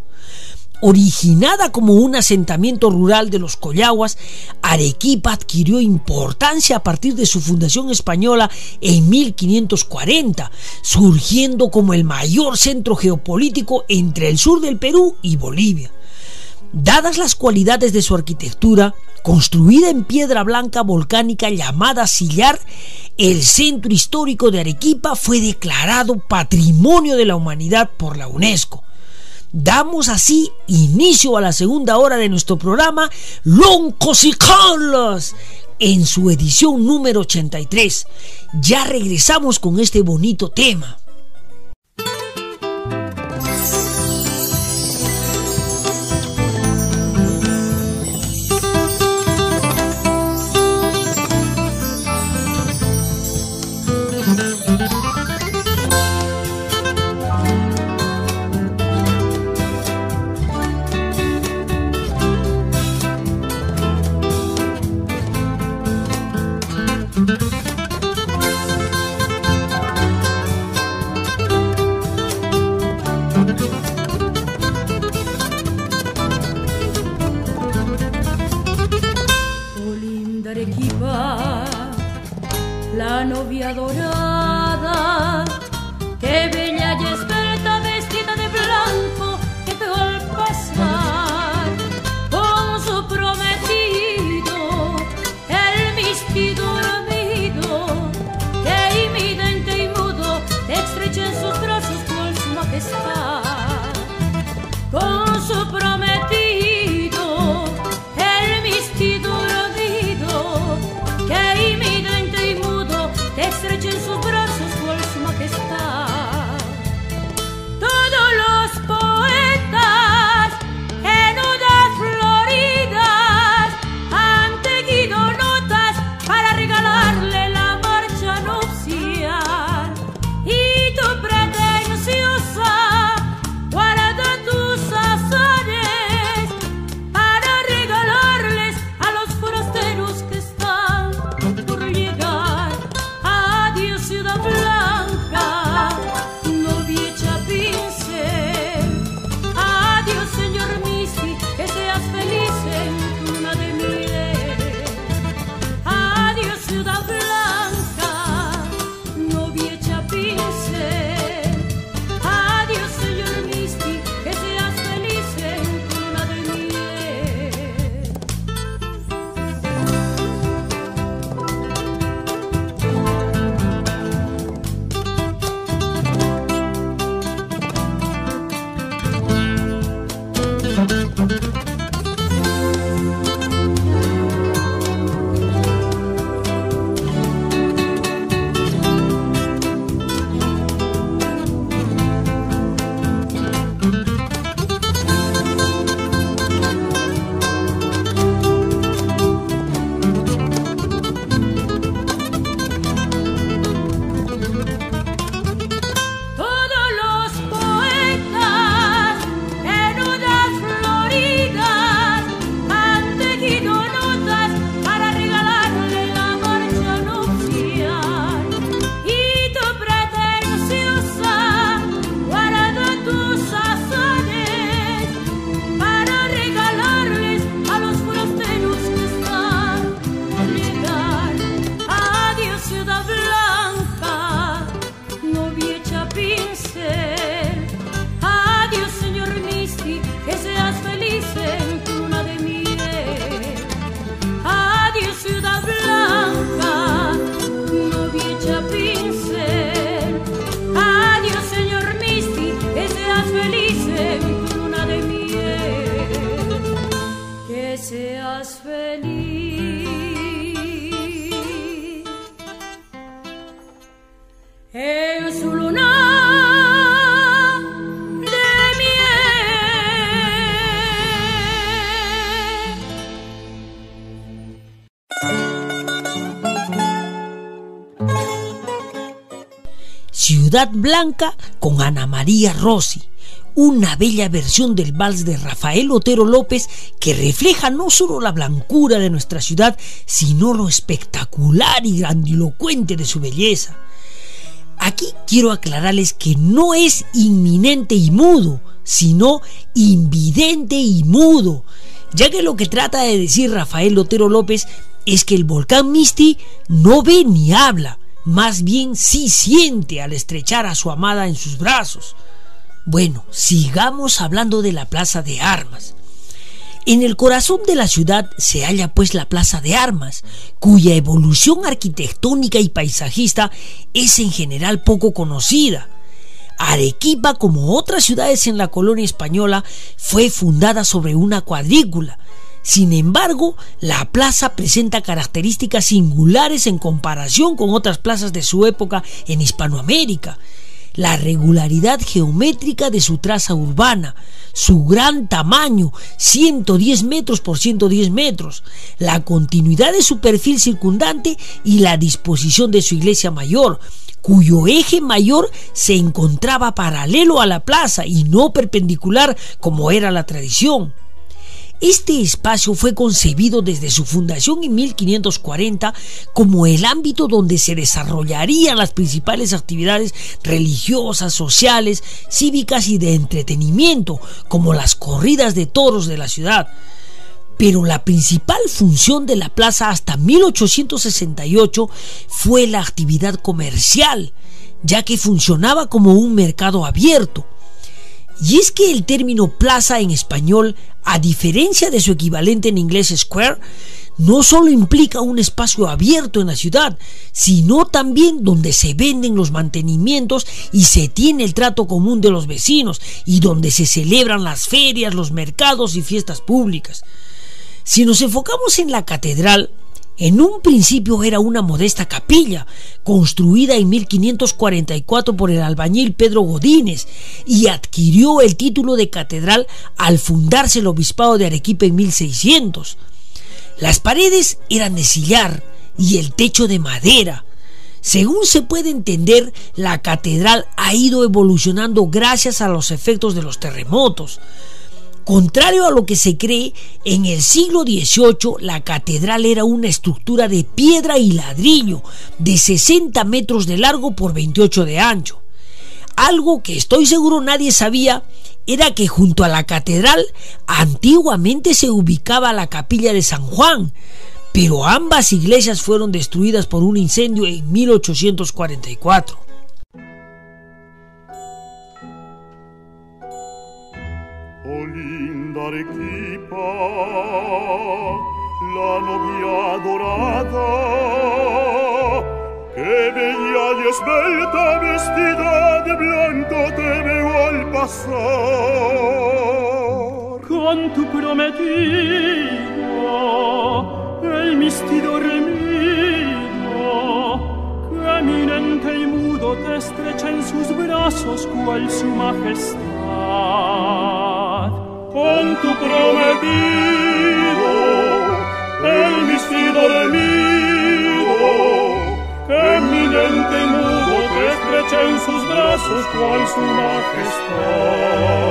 Originada como un asentamiento rural de los Collaguas, Arequipa adquirió importancia a partir de su fundación española en 1540, surgiendo como el mayor centro geopolítico entre el sur del Perú y Bolivia. Dadas las cualidades de su arquitectura, construida en piedra blanca volcánica llamada Sillar, el centro histórico de Arequipa fue declarado Patrimonio de la Humanidad por la UNESCO. Damos así inicio a la segunda hora de nuestro programa Loncos y Carlos en su edición número 83. Ya regresamos con este bonito tema. Ciudad Blanca con Ana María Rossi, una bella versión del vals de Rafael Otero López que refleja no solo la blancura de nuestra ciudad, sino lo espectacular y grandilocuente de su belleza. Aquí quiero aclararles que no es inminente y mudo, sino invidente y mudo, ya que lo que trata de decir Rafael Otero López es que el volcán Misti no ve ni habla, más bien sí siente al estrechar a su amada en sus brazos. Bueno, sigamos hablando de la Plaza de Armas. En el corazón de la ciudad se halla pues la Plaza de Armas, cuya evolución arquitectónica y paisajista es en general poco conocida. Arequipa, como otras ciudades en la colonia española, fue fundada sobre una cuadrícula. Sin embargo, la plaza presenta características singulares en comparación con otras plazas de su época en Hispanoamérica. La regularidad geométrica de su traza urbana, su gran tamaño, 110 metros por 110 metros, la continuidad de su perfil circundante y la disposición de su iglesia mayor, cuyo eje mayor se encontraba paralelo a la plaza y no perpendicular como era la tradición. Este espacio fue concebido desde su fundación en 1540 como el ámbito donde se desarrollarían las principales actividades religiosas, sociales, cívicas y de entretenimiento, como las corridas de toros de la ciudad pero la principal función de la plaza hasta 1868 fue la actividad comercial, ya que funcionaba como un mercado abierto. Y es que el término plaza en español, a diferencia de su equivalente en inglés square, no solo implica un espacio abierto en la ciudad, sino también donde se venden los mantenimientos y se tiene el trato común de los vecinos y donde se celebran las ferias, los mercados y fiestas públicas. Si nos enfocamos en la catedral, en un principio era una modesta capilla, construida en 1544 por el albañil Pedro Godínez, y adquirió el título de catedral al fundarse el obispado de Arequipa en 1600. Las paredes eran de sillar y el techo de madera. Según se puede entender, la catedral ha ido evolucionando gracias a los efectos de los terremotos. Contrario a lo que se cree, en el siglo XVIII la catedral era una estructura de piedra y ladrillo de 60 metros de largo por 28 de ancho. Algo que estoy seguro nadie sabía era que junto a la catedral antiguamente se ubicaba la capilla de San Juan, pero ambas iglesias fueron destruidas por un incendio en 1844. Arequipa, la novia dorada, que bella y esbelta vestida de blanco te veo al pasar. Con tu prometido, el misti dormido, que eminente y mudo te estrecha en sus brazos cual su majestad Christenbach ist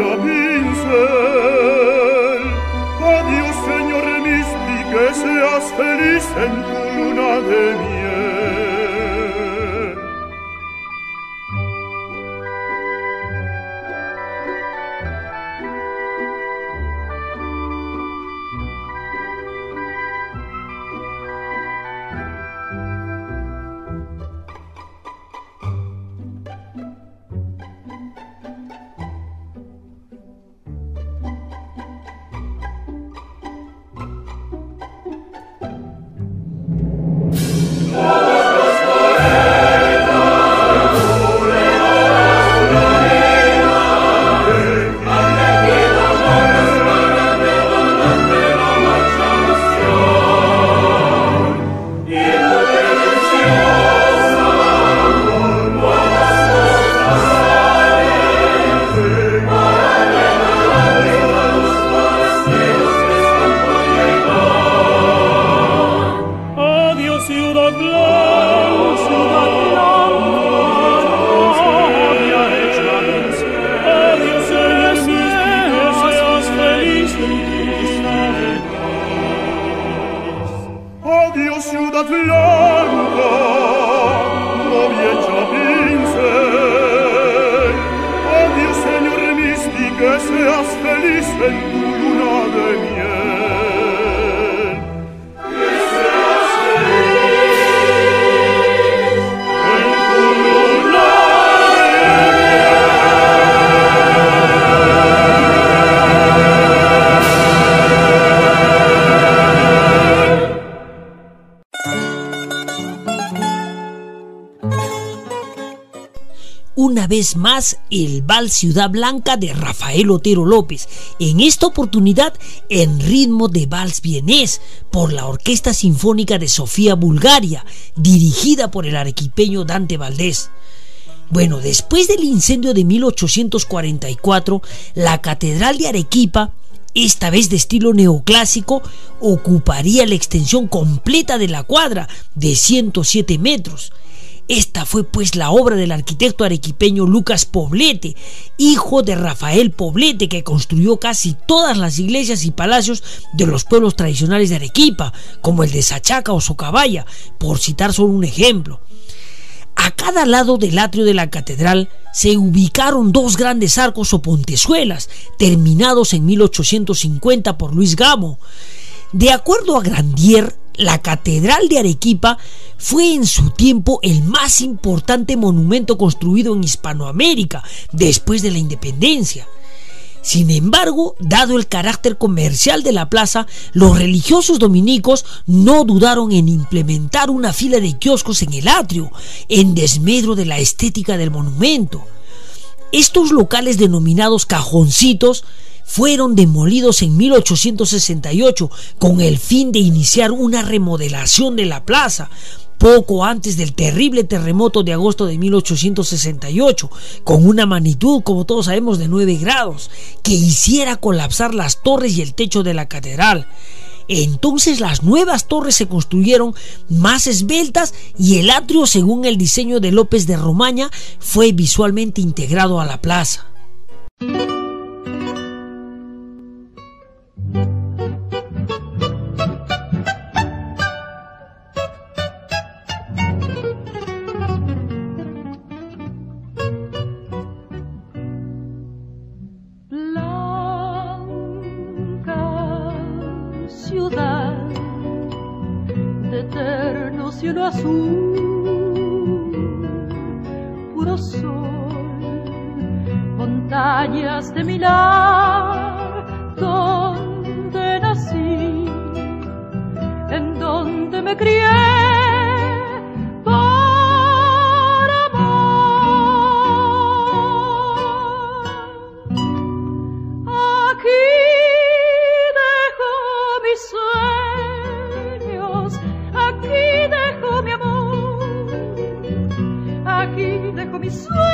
novia hecha más el Val Ciudad Blanca de Rafael Otero López, en esta oportunidad en ritmo de vals vienés por la Orquesta Sinfónica de Sofía Bulgaria, dirigida por el arequipeño Dante Valdés. Bueno, después del incendio de 1844, la Catedral de Arequipa esta vez de estilo neoclásico, ocuparía la extensión completa de la cuadra de 107 metros. Esta fue pues la obra del arquitecto arequipeño Lucas Poblete, hijo de Rafael Poblete, que construyó casi todas las iglesias y palacios de los pueblos tradicionales de Arequipa, como el de Sachaca o Socabaya, por citar solo un ejemplo. A cada lado del atrio de la catedral se ubicaron dos grandes arcos o pontezuelas, terminados en 1850 por Luis Gamo. De acuerdo a Grandier, la Catedral de Arequipa fue en su tiempo el más importante monumento construido en Hispanoamérica después de la independencia. Sin embargo, dado el carácter comercial de la plaza, los religiosos dominicos no dudaron en implementar una fila de kioscos en el atrio, en desmedro de la estética del monumento. Estos locales denominados cajoncitos fueron demolidos en 1868 con el fin de iniciar una remodelación de la plaza, poco antes del terrible terremoto de agosto de 1868, con una magnitud, como todos sabemos, de 9 grados, que hiciera colapsar las torres y el techo de la catedral. Entonces las nuevas torres se construyeron más esbeltas y el atrio, según el diseño de López de Romaña, fue visualmente integrado a la plaza. so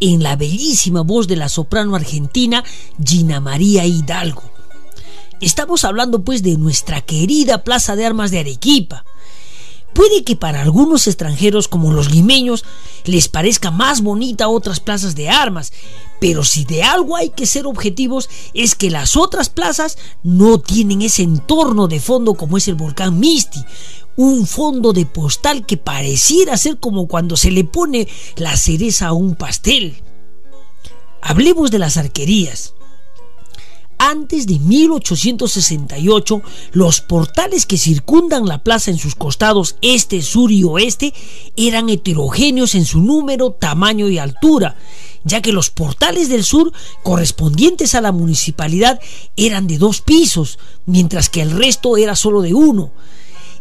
En la bellísima voz de la soprano argentina Gina María Hidalgo. Estamos hablando pues de nuestra querida Plaza de Armas de Arequipa. Puede que para algunos extranjeros como los limeños les parezca más bonita otras plazas de armas, pero si de algo hay que ser objetivos es que las otras plazas no tienen ese entorno de fondo como es el volcán Misti, un fondo de postal que pareciera ser como cuando se le pone la cereza a un pastel. Hablemos de las arquerías. Antes de 1868, los portales que circundan la plaza en sus costados este, sur y oeste eran heterogéneos en su número, tamaño y altura, ya que los portales del sur correspondientes a la municipalidad eran de dos pisos, mientras que el resto era solo de uno.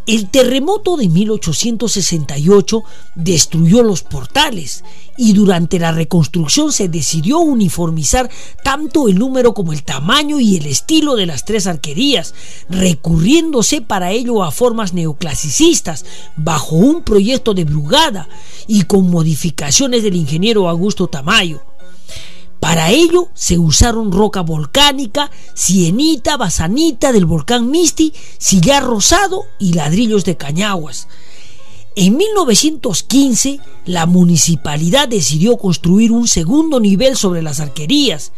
El terremoto de 1868 destruyó los portales y durante la reconstrucción se decidió uniformizar tanto el número como el tamaño y el estilo de las tres arquerías, recurriéndose para ello a formas neoclasicistas bajo un proyecto de Brugada y con modificaciones del ingeniero Augusto Tamayo. Para ello se usaron roca volcánica, sienita, basanita del volcán Misti, sillar rosado y ladrillos de cañaguas. En 1915, la municipalidad decidió construir un segundo nivel sobre las arquerías.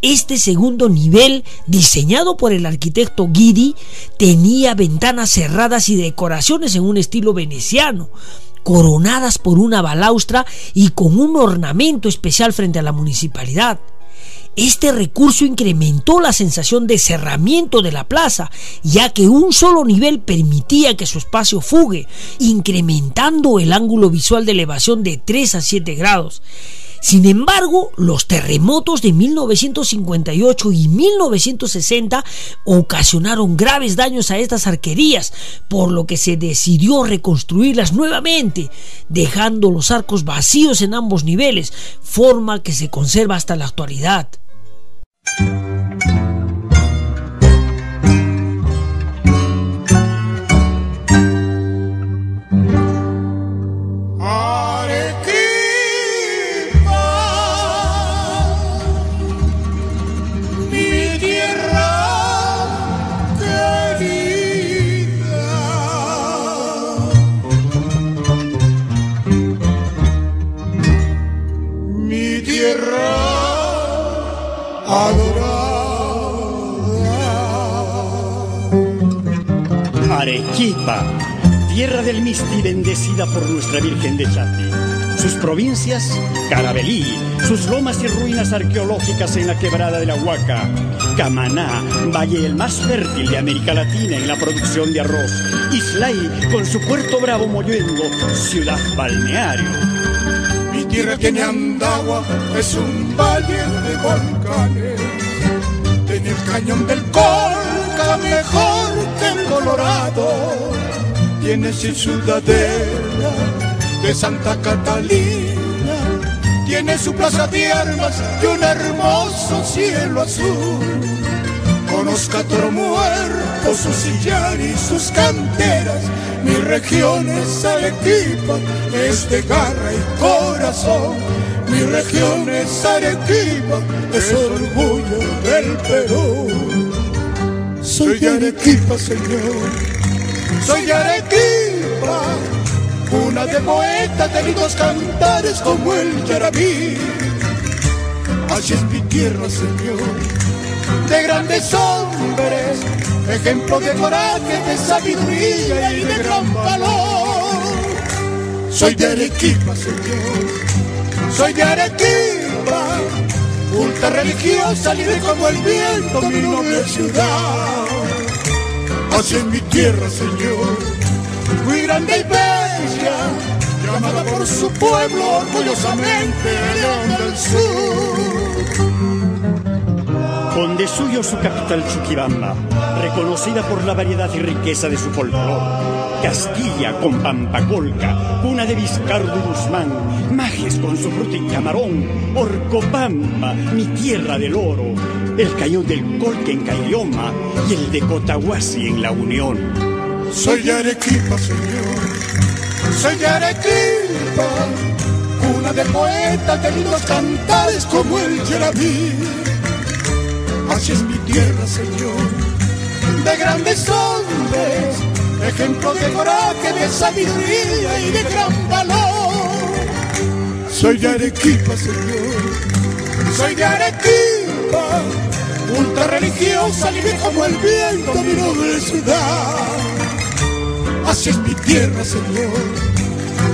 Este segundo nivel, diseñado por el arquitecto Guidi, tenía ventanas cerradas y decoraciones en un estilo veneciano, coronadas por una balaustra y con un ornamento especial frente a la municipalidad. Este recurso incrementó la sensación de cerramiento de la plaza, ya que un solo nivel permitía que su espacio fugue, incrementando el ángulo visual de elevación de 3 a 7 grados. Sin embargo, los terremotos de 1958 y 1960 ocasionaron graves daños a estas arquerías, por lo que se decidió reconstruirlas nuevamente, dejando los arcos vacíos en ambos niveles, forma que se conserva hasta la actualidad. Arequipa, tierra del Misti bendecida por nuestra Virgen de Chapi. Sus provincias, Carabelí, sus lomas y ruinas arqueológicas en la quebrada de la Huaca, Camaná, valle el más fértil de América Latina en la producción de arroz, Islay, con su puerto bravo Mollendo, ciudad balneario. Tierra tiene Andagua, es un valle de volcanes, tiene el cañón del Colca mejor Colorado. Tiene su ciudadela de Santa Catalina, tiene su plaza de armas y un hermoso cielo azul. Conozca Toro Muerto, su sillar y sus canteras, mi región es Arequipa, es de garra y corazón. Mi región es Arequipa, es orgullo del Perú. Soy de Arequipa, Señor. Soy Arequipa, una de poetas de lindos cantares como el Yarabí. Así es mi tierra, Señor, de grandes hombres, ejemplo de coraje, de sabiduría y de gran valor. Soy de Arequipa, Señor. Soy de Arequipa culta religiosa, libre como el viento, mi noble ciudad. Así en mi tierra, Señor, muy grande y bella, llamada por su pueblo orgullosamente León del Sur. Con de suyo su capital Chuquibamba, reconocida por la variedad y riqueza de su folclor. Castilla con Pampacolca, cuna de Vizcardo Guzmán, Majes con su fruta y camarón, Orcopampa, mi tierra del oro, el cañón del Colque en Cayoma y el de Cotahuasi en La Unión. Soy Arequipa, señor, soy Arequipa cuna de poetas de lindos cantares como el Yerabí. Así es mi tierra, Señor, de grandes hombres, ejemplo de coraje, de sabiduría y de gran valor. Soy de Arequipa, Señor, soy de Arequipa, ultra religiosa, libre como el viento, mi noble ciudad. Así es mi tierra, Señor,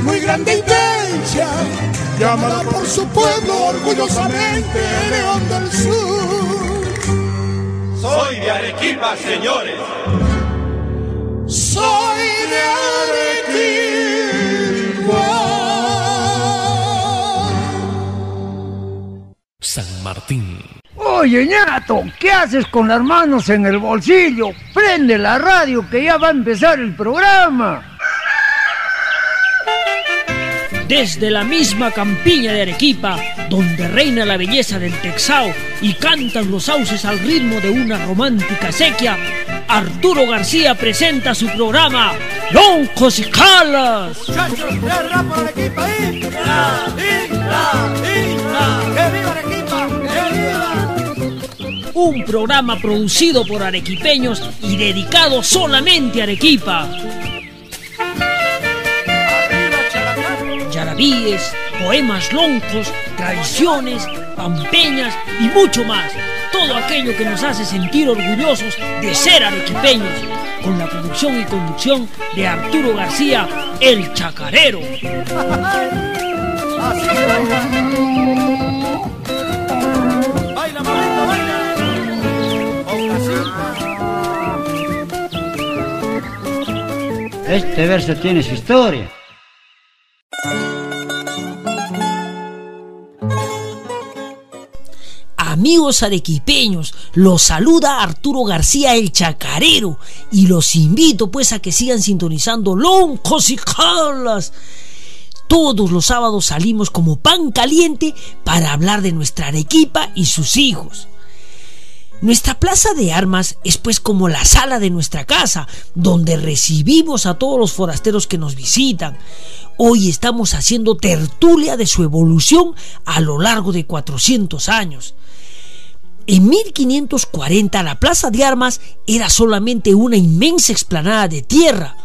muy grande y bella, llamada por su pueblo orgullosamente León del Sur. Soy de Arequipa, señores. Soy de Arequipa. San Martín. Oye, ñato, ¿qué haces con las manos en el bolsillo? Prende la radio que ya va a empezar el programa. Desde la misma campiña de Arequipa, donde reina la belleza del Texao y cantan los sauces al ritmo de una romántica sequía, Arturo García presenta su programa Loncos y Calas. Muchachos, ¿qué rap por Arequipa? ¡Que viva Arequipa! ¡Que viva! Un programa producido por arequipeños y dedicado solamente a Arequipa. Yarabíes, poemas loncos, tradiciones, pampeñas y mucho más. Todo aquello que nos hace sentir orgullosos de ser arequipeños. Con la producción y conducción de Arturo García, el chacarero. Este verso tiene su historia. Amigos arequipeños, los saluda Arturo García el Chacarero y los invito pues a que sigan sintonizando Loncos y Calas. Todos los sábados salimos como pan caliente para hablar de nuestra Arequipa y sus hijos. Nuestra plaza de armas es pues como la sala de nuestra casa, donde recibimos a todos los forasteros que nos visitan. Hoy estamos haciendo tertulia de su evolución a lo largo de 400 años. En 1540 la plaza de armas era solamente una inmensa explanada de tierra.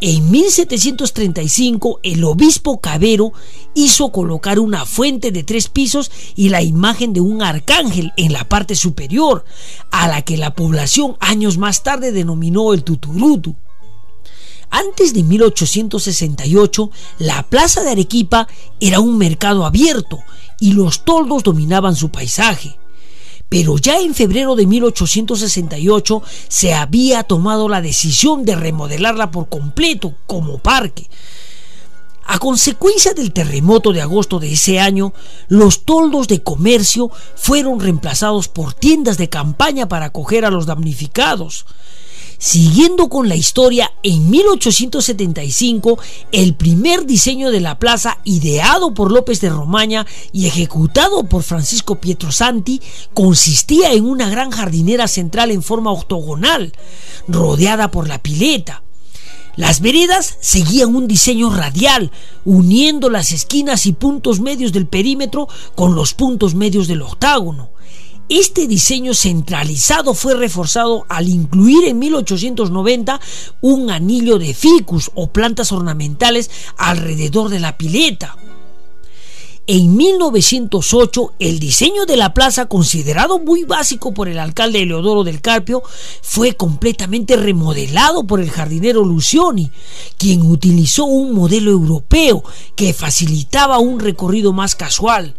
En 1735 el obispo Cabero hizo colocar una fuente de tres pisos y la imagen de un arcángel en la parte superior, a la que la población años más tarde denominó el Tuturutu. Antes de 1868, la plaza de Arequipa era un mercado abierto y los toldos dominaban su paisaje pero ya en febrero de 1868 se había tomado la decisión de remodelarla por completo como parque. A consecuencia del terremoto de agosto de ese año, los toldos de comercio fueron reemplazados por tiendas de campaña para acoger a los damnificados. Siguiendo con la historia, en 1875 el primer diseño de la plaza, ideado por López de Romaña y ejecutado por Francisco Pietrosanti, consistía en una gran jardinera central en forma octogonal, rodeada por la pileta. Las veredas seguían un diseño radial, uniendo las esquinas y puntos medios del perímetro con los puntos medios del octágono. Este diseño centralizado fue reforzado al incluir en 1890 un anillo de ficus o plantas ornamentales alrededor de la pileta. En 1908, el diseño de la plaza, considerado muy básico por el alcalde Eleodoro del Carpio, fue completamente remodelado por el jardinero Lucioni, quien utilizó un modelo europeo que facilitaba un recorrido más casual.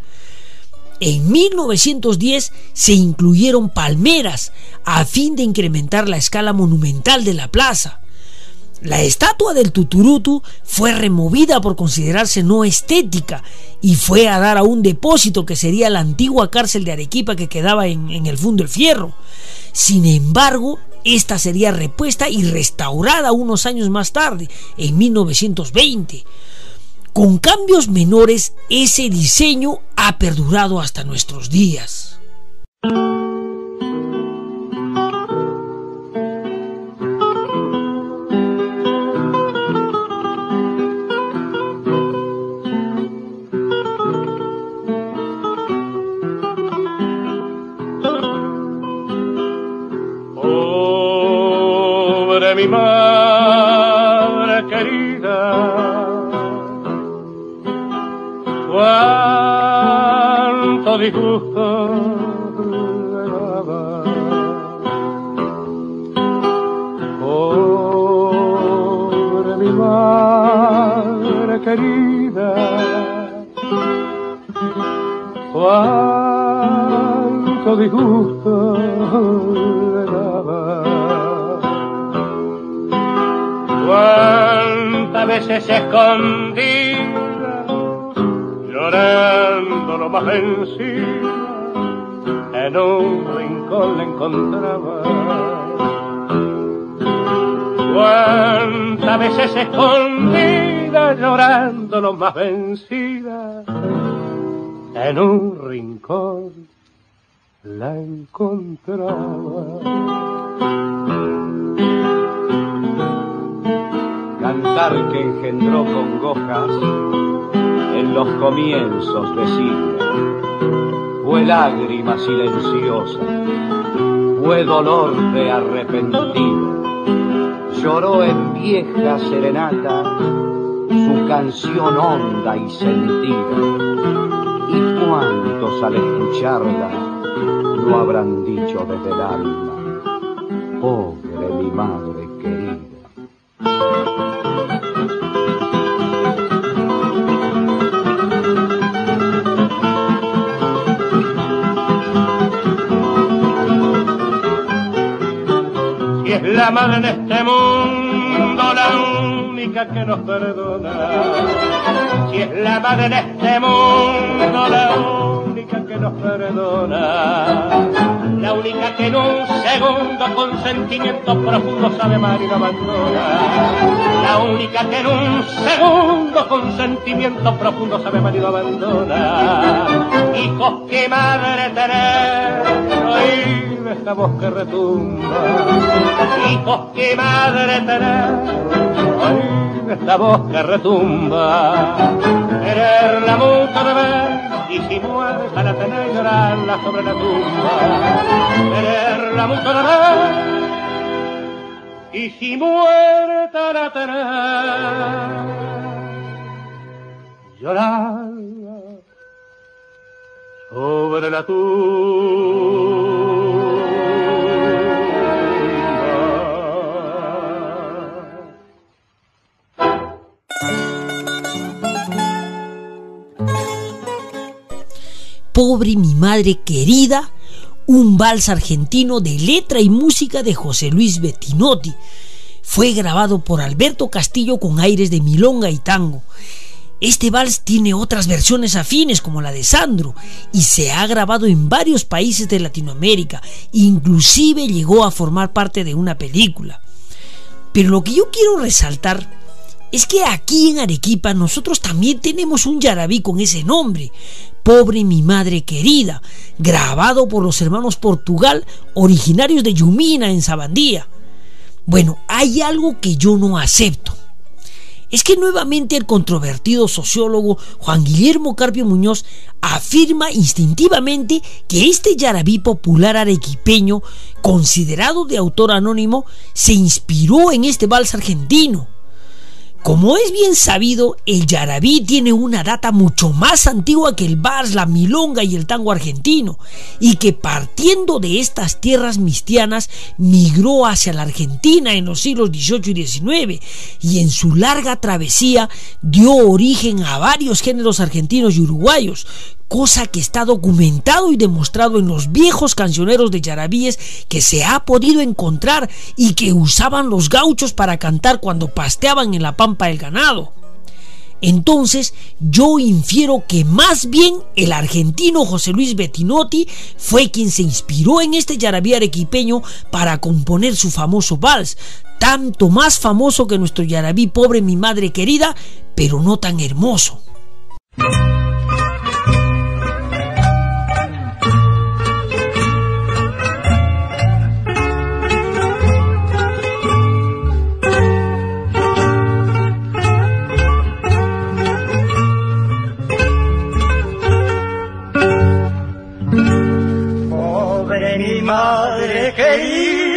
En 1910 se incluyeron palmeras a fin de incrementar la escala monumental de la plaza. La estatua del Tuturutu fue removida por considerarse no estética y fue a dar a un depósito que sería la antigua cárcel de Arequipa que quedaba en, el Fundo del Fierro. Sin embargo, esta sería repuesta y restaurada unos años más tarde, en 1920. Con cambios menores, ese diseño ha perdurado hasta nuestros días. mi. Cuánto disgusto querida, cuánto disgusto le daba. Cuántas veces se escondía, llorando lo más vencida, en un rincón le encontraba. Cuántas veces se escondía llorando lo más vencida, en un rincón la encontraba. Cantar que engendró congojas en los comienzos de siglo, fue lágrima silenciosa, fue dolor de arrepentido, lloró en vieja serenata su canción honda y sentida. Y cuántos al escucharla lo habrán dicho desde el alma, pobre mi madre querida. La madre en este mundo la que nos perdona. Si es la madre de este mundo, la única que nos perdona. La única que en un segundo con sentimiento profundo sabe amar y abandona. La única que en un segundo con sentimiento profundo sabe amar y no abandona. Hijos que madre tener, oír esta voz que retumba. Hijos que madre tener esta voz que retumba. Querer la muta de ver y si mueres a la tener llorarla sobre la tumba. Querer la muta de ver y si mueres a la tener llorarla sobre la tumba. Pobre mi madre querida, un vals argentino de letra y música de José Luis Bettinotti. Fue grabado por Alberto Castillo con aires de milonga y tango. Este vals tiene otras versiones afines como la de Sandro y se ha grabado en varios países de Latinoamérica, inclusive llegó a formar parte de una película. Pero lo que yo quiero resaltar es que aquí en Arequipa nosotros también tenemos un yarabí con ese nombre, Pobre mi madre querida, grabado por los hermanos Portugal, originarios de Yumina en Sabandía. Bueno, hay algo que yo no acepto. Es que nuevamente el controvertido sociólogo Juan Guillermo Carpio Muñoz afirma instintivamente que este yarabí popular arequipeño, considerado de autor anónimo, se inspiró en este vals argentino. Como es bien sabido, el yarabí tiene una data mucho más antigua que el vals, la milonga y el tango argentino, y que partiendo de estas tierras mistianas migró hacia la Argentina en los siglos XVIII y XIX, y en su larga travesía dio origen a varios géneros argentinos y uruguayos, cosa que está documentado y demostrado en los viejos cancioneros de yarabíes que se ha podido encontrar y que usaban los gauchos para cantar cuando pasteaban en la pampa el ganado. Entonces yo infiero que más bien el argentino José Luis Bettinotti fue quien se inspiró en este yarabí arequipeño para componer su famoso vals, tanto más famoso que nuestro yarabí pobre mi madre querida, pero no tan hermoso. Madre querida,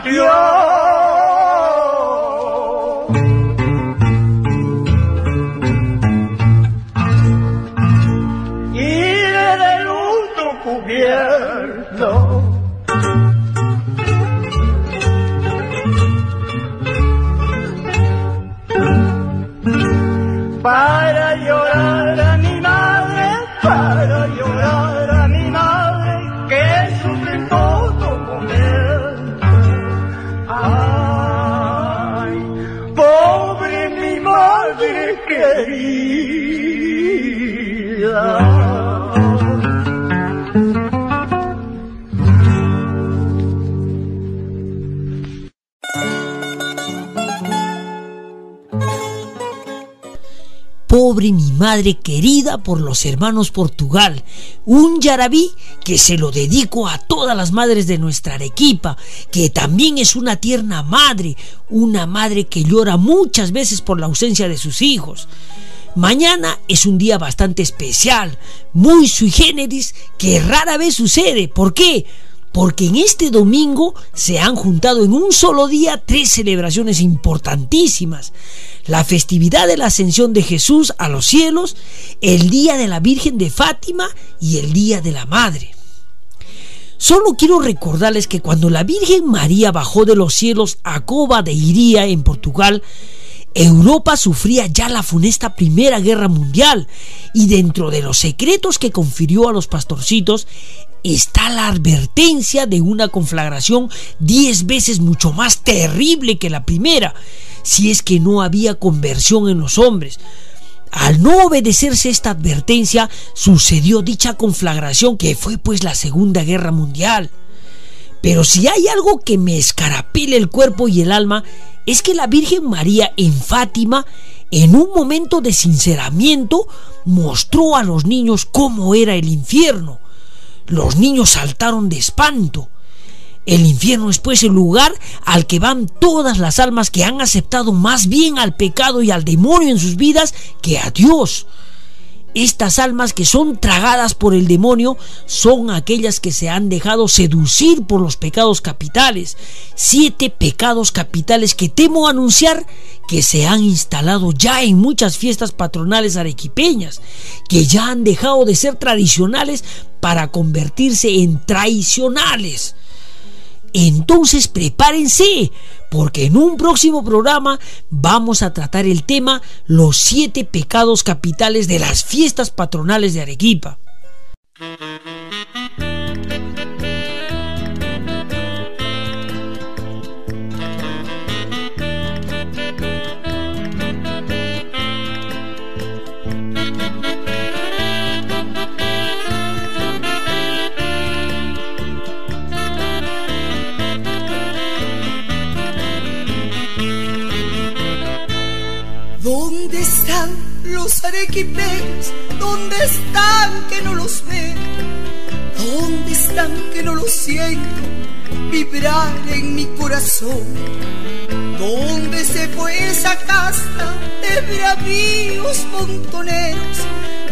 vaya al madre querida por los hermanos Portugal, un yarabí que se lo dedico a todas las madres de nuestra Arequipa, que también es una tierna madre, una madre que llora muchas veces por la ausencia de sus hijos. Mañana es un día bastante especial, muy sui generis, que rara vez sucede. ¿Por qué? Porque en este domingo se han juntado en un solo día tres celebraciones importantísimas. La festividad de la ascensión de Jesús a los cielos, el día de la Virgen de Fátima y el día de la Madre. Solo quiero recordarles que cuando la Virgen María bajó de los cielos a Cova de Iría en Portugal, Europa sufría ya la funesta Primera Guerra Mundial y dentro de los secretos que confirió a los pastorcitos está la advertencia de una conflagración diez veces mucho más terrible que la primera, si es que no había conversión en los hombres. Al no obedecerse esta advertencia, sucedió dicha conflagración que fue pues la Segunda Guerra Mundial. Pero si hay algo que me escarapele el cuerpo y el alma, es que la Virgen María en Fátima, en un momento de sinceramiento, mostró a los niños cómo era el infierno. Los niños saltaron de espanto. El infierno es pues el lugar al que van todas las almas que han aceptado más bien al pecado y al demonio en sus vidas que a Dios. Estas almas que son tragadas por el demonio son aquellas que se han dejado seducir por los pecados capitales. Siete pecados capitales que temo anunciar que se han instalado ya en muchas fiestas patronales arequipeñas, que ya han dejado de ser tradicionales para convertirse en traicionales. Entonces prepárense, porque en un próximo programa vamos a tratar el tema los siete pecados capitales de las fiestas patronales de Arequipa. Arequipeños? ¿Dónde están que no los veo? ¿Dónde están que no los siento vibrar en mi corazón? ¿Dónde se fue esa casta de bravíos montoneros,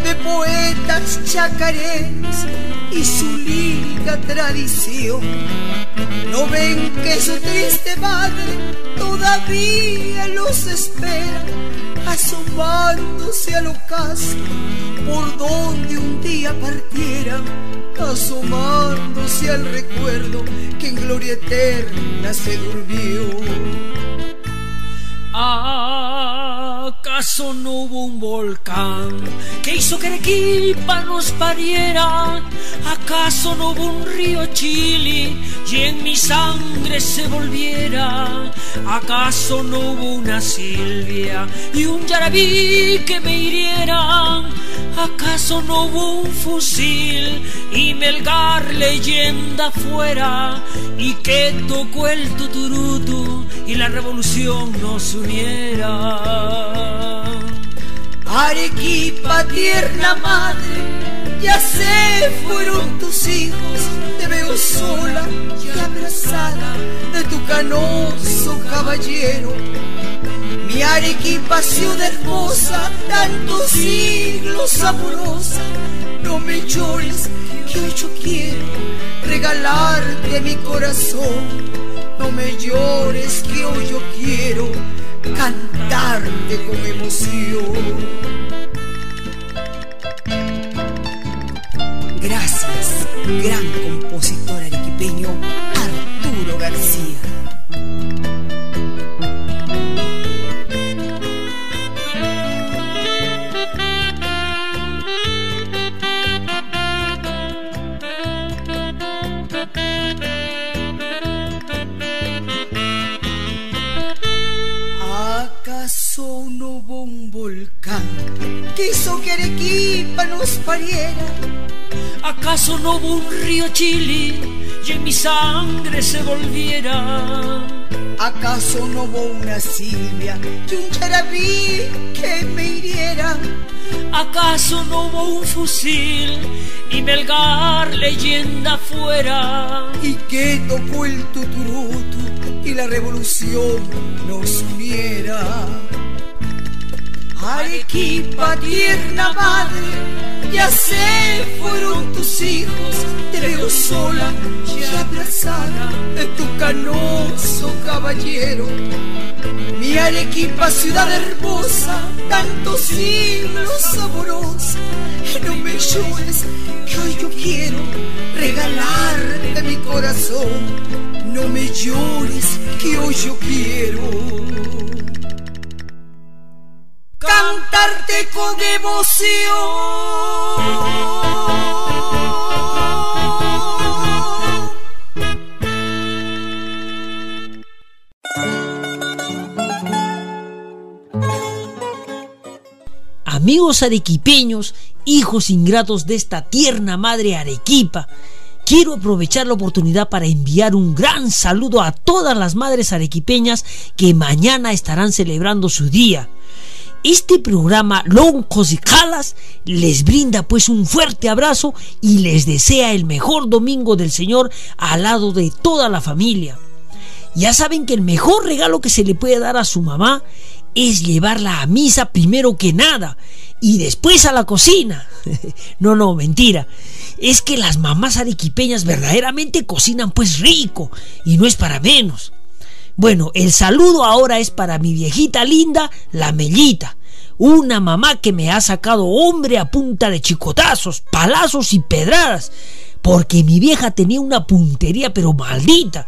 de poetas chacareros y su lírica tradición? ¿No ven que su triste madre todavía los espera, asomándose al ocaso por donde un día partieran? asomándose al recuerdo que en gloria eterna se durmió. ¿Acaso no hubo un volcán que hizo que Arequipa nos pariera? ¿Acaso no hubo un río Chile y en mi sangre se volviera? ¿Acaso no hubo una Silvia y un Yarabí que me hirieran? ¿Acaso no hubo un fusil y Melgar leyenda fuera y que tocó el tuturutu y la revolución nos Arequipa, tierna madre, ya se fueron tus hijos, te veo sola y abrazada de tu canoso caballero. Mi Arequipa, ciudad hermosa, tantos siglos amorosa, no me llores, que hoy yo quiero regalarte mi corazón. No me llores, que hoy yo quiero cantarte con emoción. Gracias, gran compositor arequipeño Arturo García. Quiso que Arequipa nos pariera. ¿Acaso no hubo un río Chile y en mi sangre se volviera? ¿Acaso no hubo una Silvia y un charabí que me hiriera? ¿Acaso no hubo un fusil y Melgar leyenda fuera? Y que tocó el tuturutu y la revolución nos uniera. Arequipa, tierna madre, ya se fueron tus hijos, te veo sola y abrazada de tu canoso caballero. Mi Arequipa, ciudad hermosa, tantos siglos saborosa, no me llores, que hoy yo quiero regalarte mi corazón. No me llores, que hoy yo quiero cantarte con emoción. Amigos arequipeños, hijos ingratos de esta tierna madre Arequipa, quiero aprovechar la oportunidad para enviar un gran saludo a todas las madres arequipeñas que mañana estarán celebrando su día este programa Loncos y Calas les brinda pues un fuerte abrazo y les desea el mejor domingo del Señor al lado de toda la familia. Ya saben que el mejor regalo que se le puede dar a su mamá es llevarla a misa primero que nada y después a la cocina. no, no, mentira. Es que las mamás arequipeñas verdaderamente cocinan pues rico y no es para menos. Bueno, el saludo ahora es para mi viejita linda, la Mellita. Una mamá que me ha sacado hombre a punta de chicotazos, palazos y pedradas. Porque mi vieja tenía una puntería pero maldita.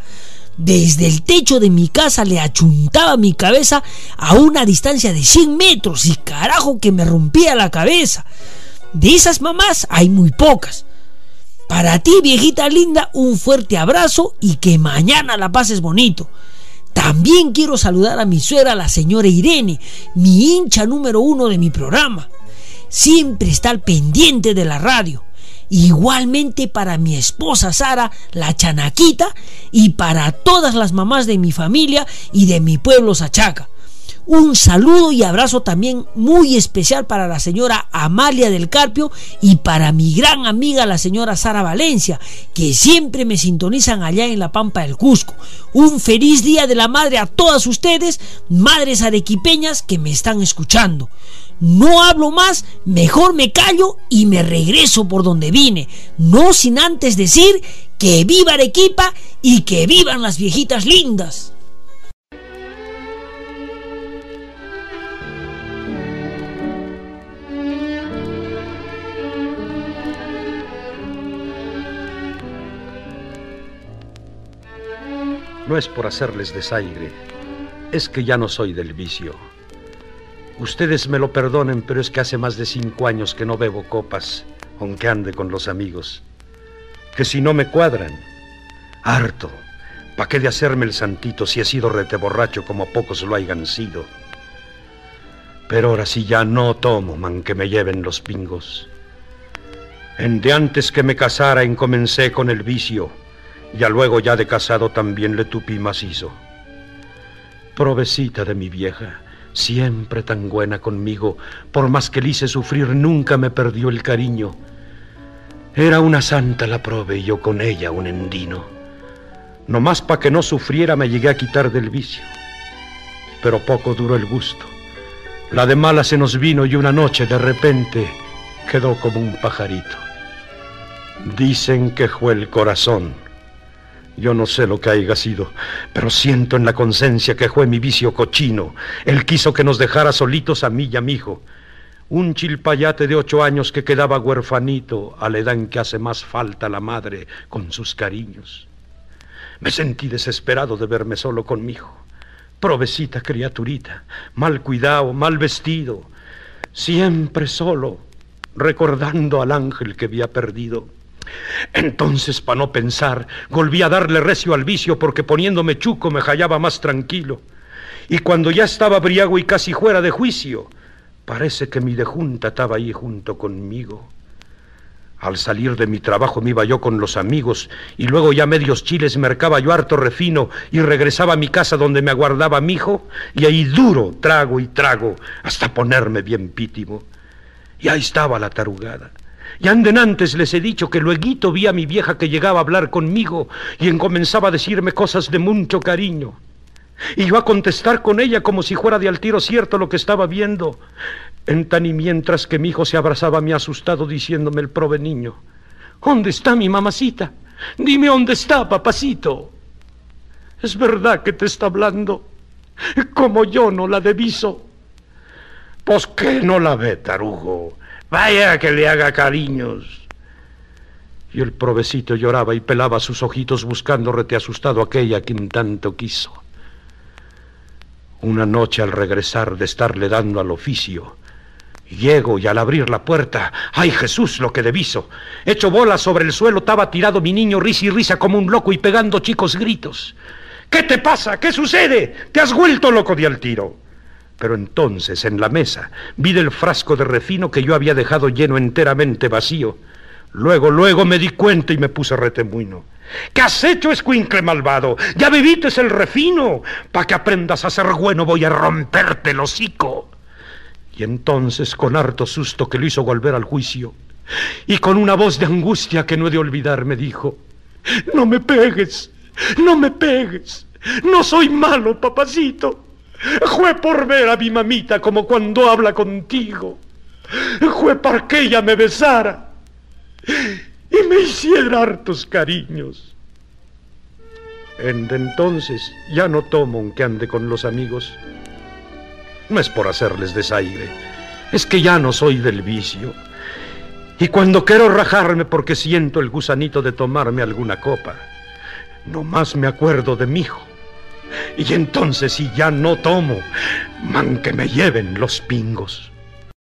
Desde el techo de mi casa le achuntaba mi cabeza a una distancia de 100 metros y carajo que me rompía la cabeza. De esas mamás hay muy pocas. Para ti, viejita linda, un fuerte abrazo y que mañana la pases bonito. También quiero saludar a mi suegra, la señora Irene, mi hincha número uno de mi programa. Siempre está al pendiente de la radio. Igualmente para mi esposa Sara, la chanaquita, y para todas las mamás de mi familia y de mi pueblo Sachaca. Un saludo y abrazo también muy especial para la señora Amalia del Carpio y para mi gran amiga la señora Sara Valencia, que siempre me sintonizan allá en la Pampa del Cusco. Un feliz día de la madre a todas ustedes, madres arequipeñas que me están escuchando. No hablo más, mejor me callo y me regreso por donde vine, no sin antes decir que viva Arequipa y que vivan las viejitas lindas. No es por hacerles desaire, es que ya no soy del vicio. Ustedes me lo perdonen, pero es que hace más de cinco años que no bebo copas, aunque ande con los amigos. Que si no me cuadran, harto. ¿Pa' qué de hacerme el santito si he sido rete borracho como pocos lo hayan sido? Pero ahora sí ya no tomo, man, que me lleven los pingos. En de antes que me casara encomencé con el vicio ya luego ya de casado también le tupí macizo. Provecita de mi vieja, siempre tan buena conmigo, por más que le hice sufrir nunca me perdió el cariño. Era una santa la prove y yo con ella un endino. No más pa' que no sufriera me llegué a quitar del vicio. Pero poco duró el gusto. La de mala se nos vino y una noche de repente quedó como un pajarito. Dicen que fue el corazón yo no sé lo que haya sido, pero siento en la conciencia que fue mi vicio cochino. Él quiso que nos dejara solitos a mí y a mi hijo. Un chilpayate de ocho años que quedaba huerfanito a la edad en que hace más falta la madre con sus cariños. Me sentí desesperado de verme solo con mi hijo. Provecita criaturita, mal cuidado, mal vestido, siempre solo, recordando al ángel que había perdido. Entonces, para no pensar, volví a darle recio al vicio porque poniéndome chuco me hallaba más tranquilo. Y cuando ya estaba briago y casi fuera de juicio, parece que mi dejunta estaba ahí junto conmigo. Al salir de mi trabajo me iba yo con los amigos y luego ya medios chiles mercaba yo harto refino y regresaba a mi casa donde me aguardaba mi hijo y ahí duro trago y trago hasta ponerme bien pítimo. Y ahí estaba la tarugada y anden antes les he dicho que luego vi a mi vieja que llegaba a hablar conmigo y comenzaba a decirme cosas de mucho cariño. Y yo a contestar con ella como si fuera de al tiro cierto lo que estaba viendo. En tan y mientras que mi hijo se abrazaba a mí asustado diciéndome el prove niño, ¿dónde está mi mamacita? Dime dónde está, papacito. Es verdad que te está hablando, como yo no la deviso. Pues que no la ve, tarugo. Vaya que le haga cariños. Y el provecito lloraba y pelaba sus ojitos buscando rete asustado aquella quien tanto quiso. Una noche al regresar de estarle dando al oficio, llego y al abrir la puerta, ¡ay Jesús lo que deviso! Hecho bola sobre el suelo estaba tirado mi niño risa y risa como un loco y pegando chicos gritos. ¿Qué te pasa? ¿Qué sucede? ¿Te has vuelto loco de al tiro? Pero entonces en la mesa vi del frasco de refino que yo había dejado lleno enteramente vacío. Luego, luego me di cuenta y me puse retemuino. ¿Qué has hecho, escuincle malvado? Ya bebites el refino. Pa' que aprendas a ser bueno voy a romperte el hocico. Y entonces, con harto susto que lo hizo volver al juicio, y con una voz de angustia que no he de olvidar, me dijo, no me pegues, no me pegues, no soy malo, papacito. Jue por ver a mi mamita como cuando habla contigo. Jue para que ella me besara y me hiciera hartos cariños. En entonces ya no tomo aunque ande con los amigos. No es por hacerles desaire, es que ya no soy del vicio. Y cuando quiero rajarme porque siento el gusanito de tomarme alguna copa, no más me acuerdo de mi hijo y entonces si ya no tomo, man que me lleven los pingos.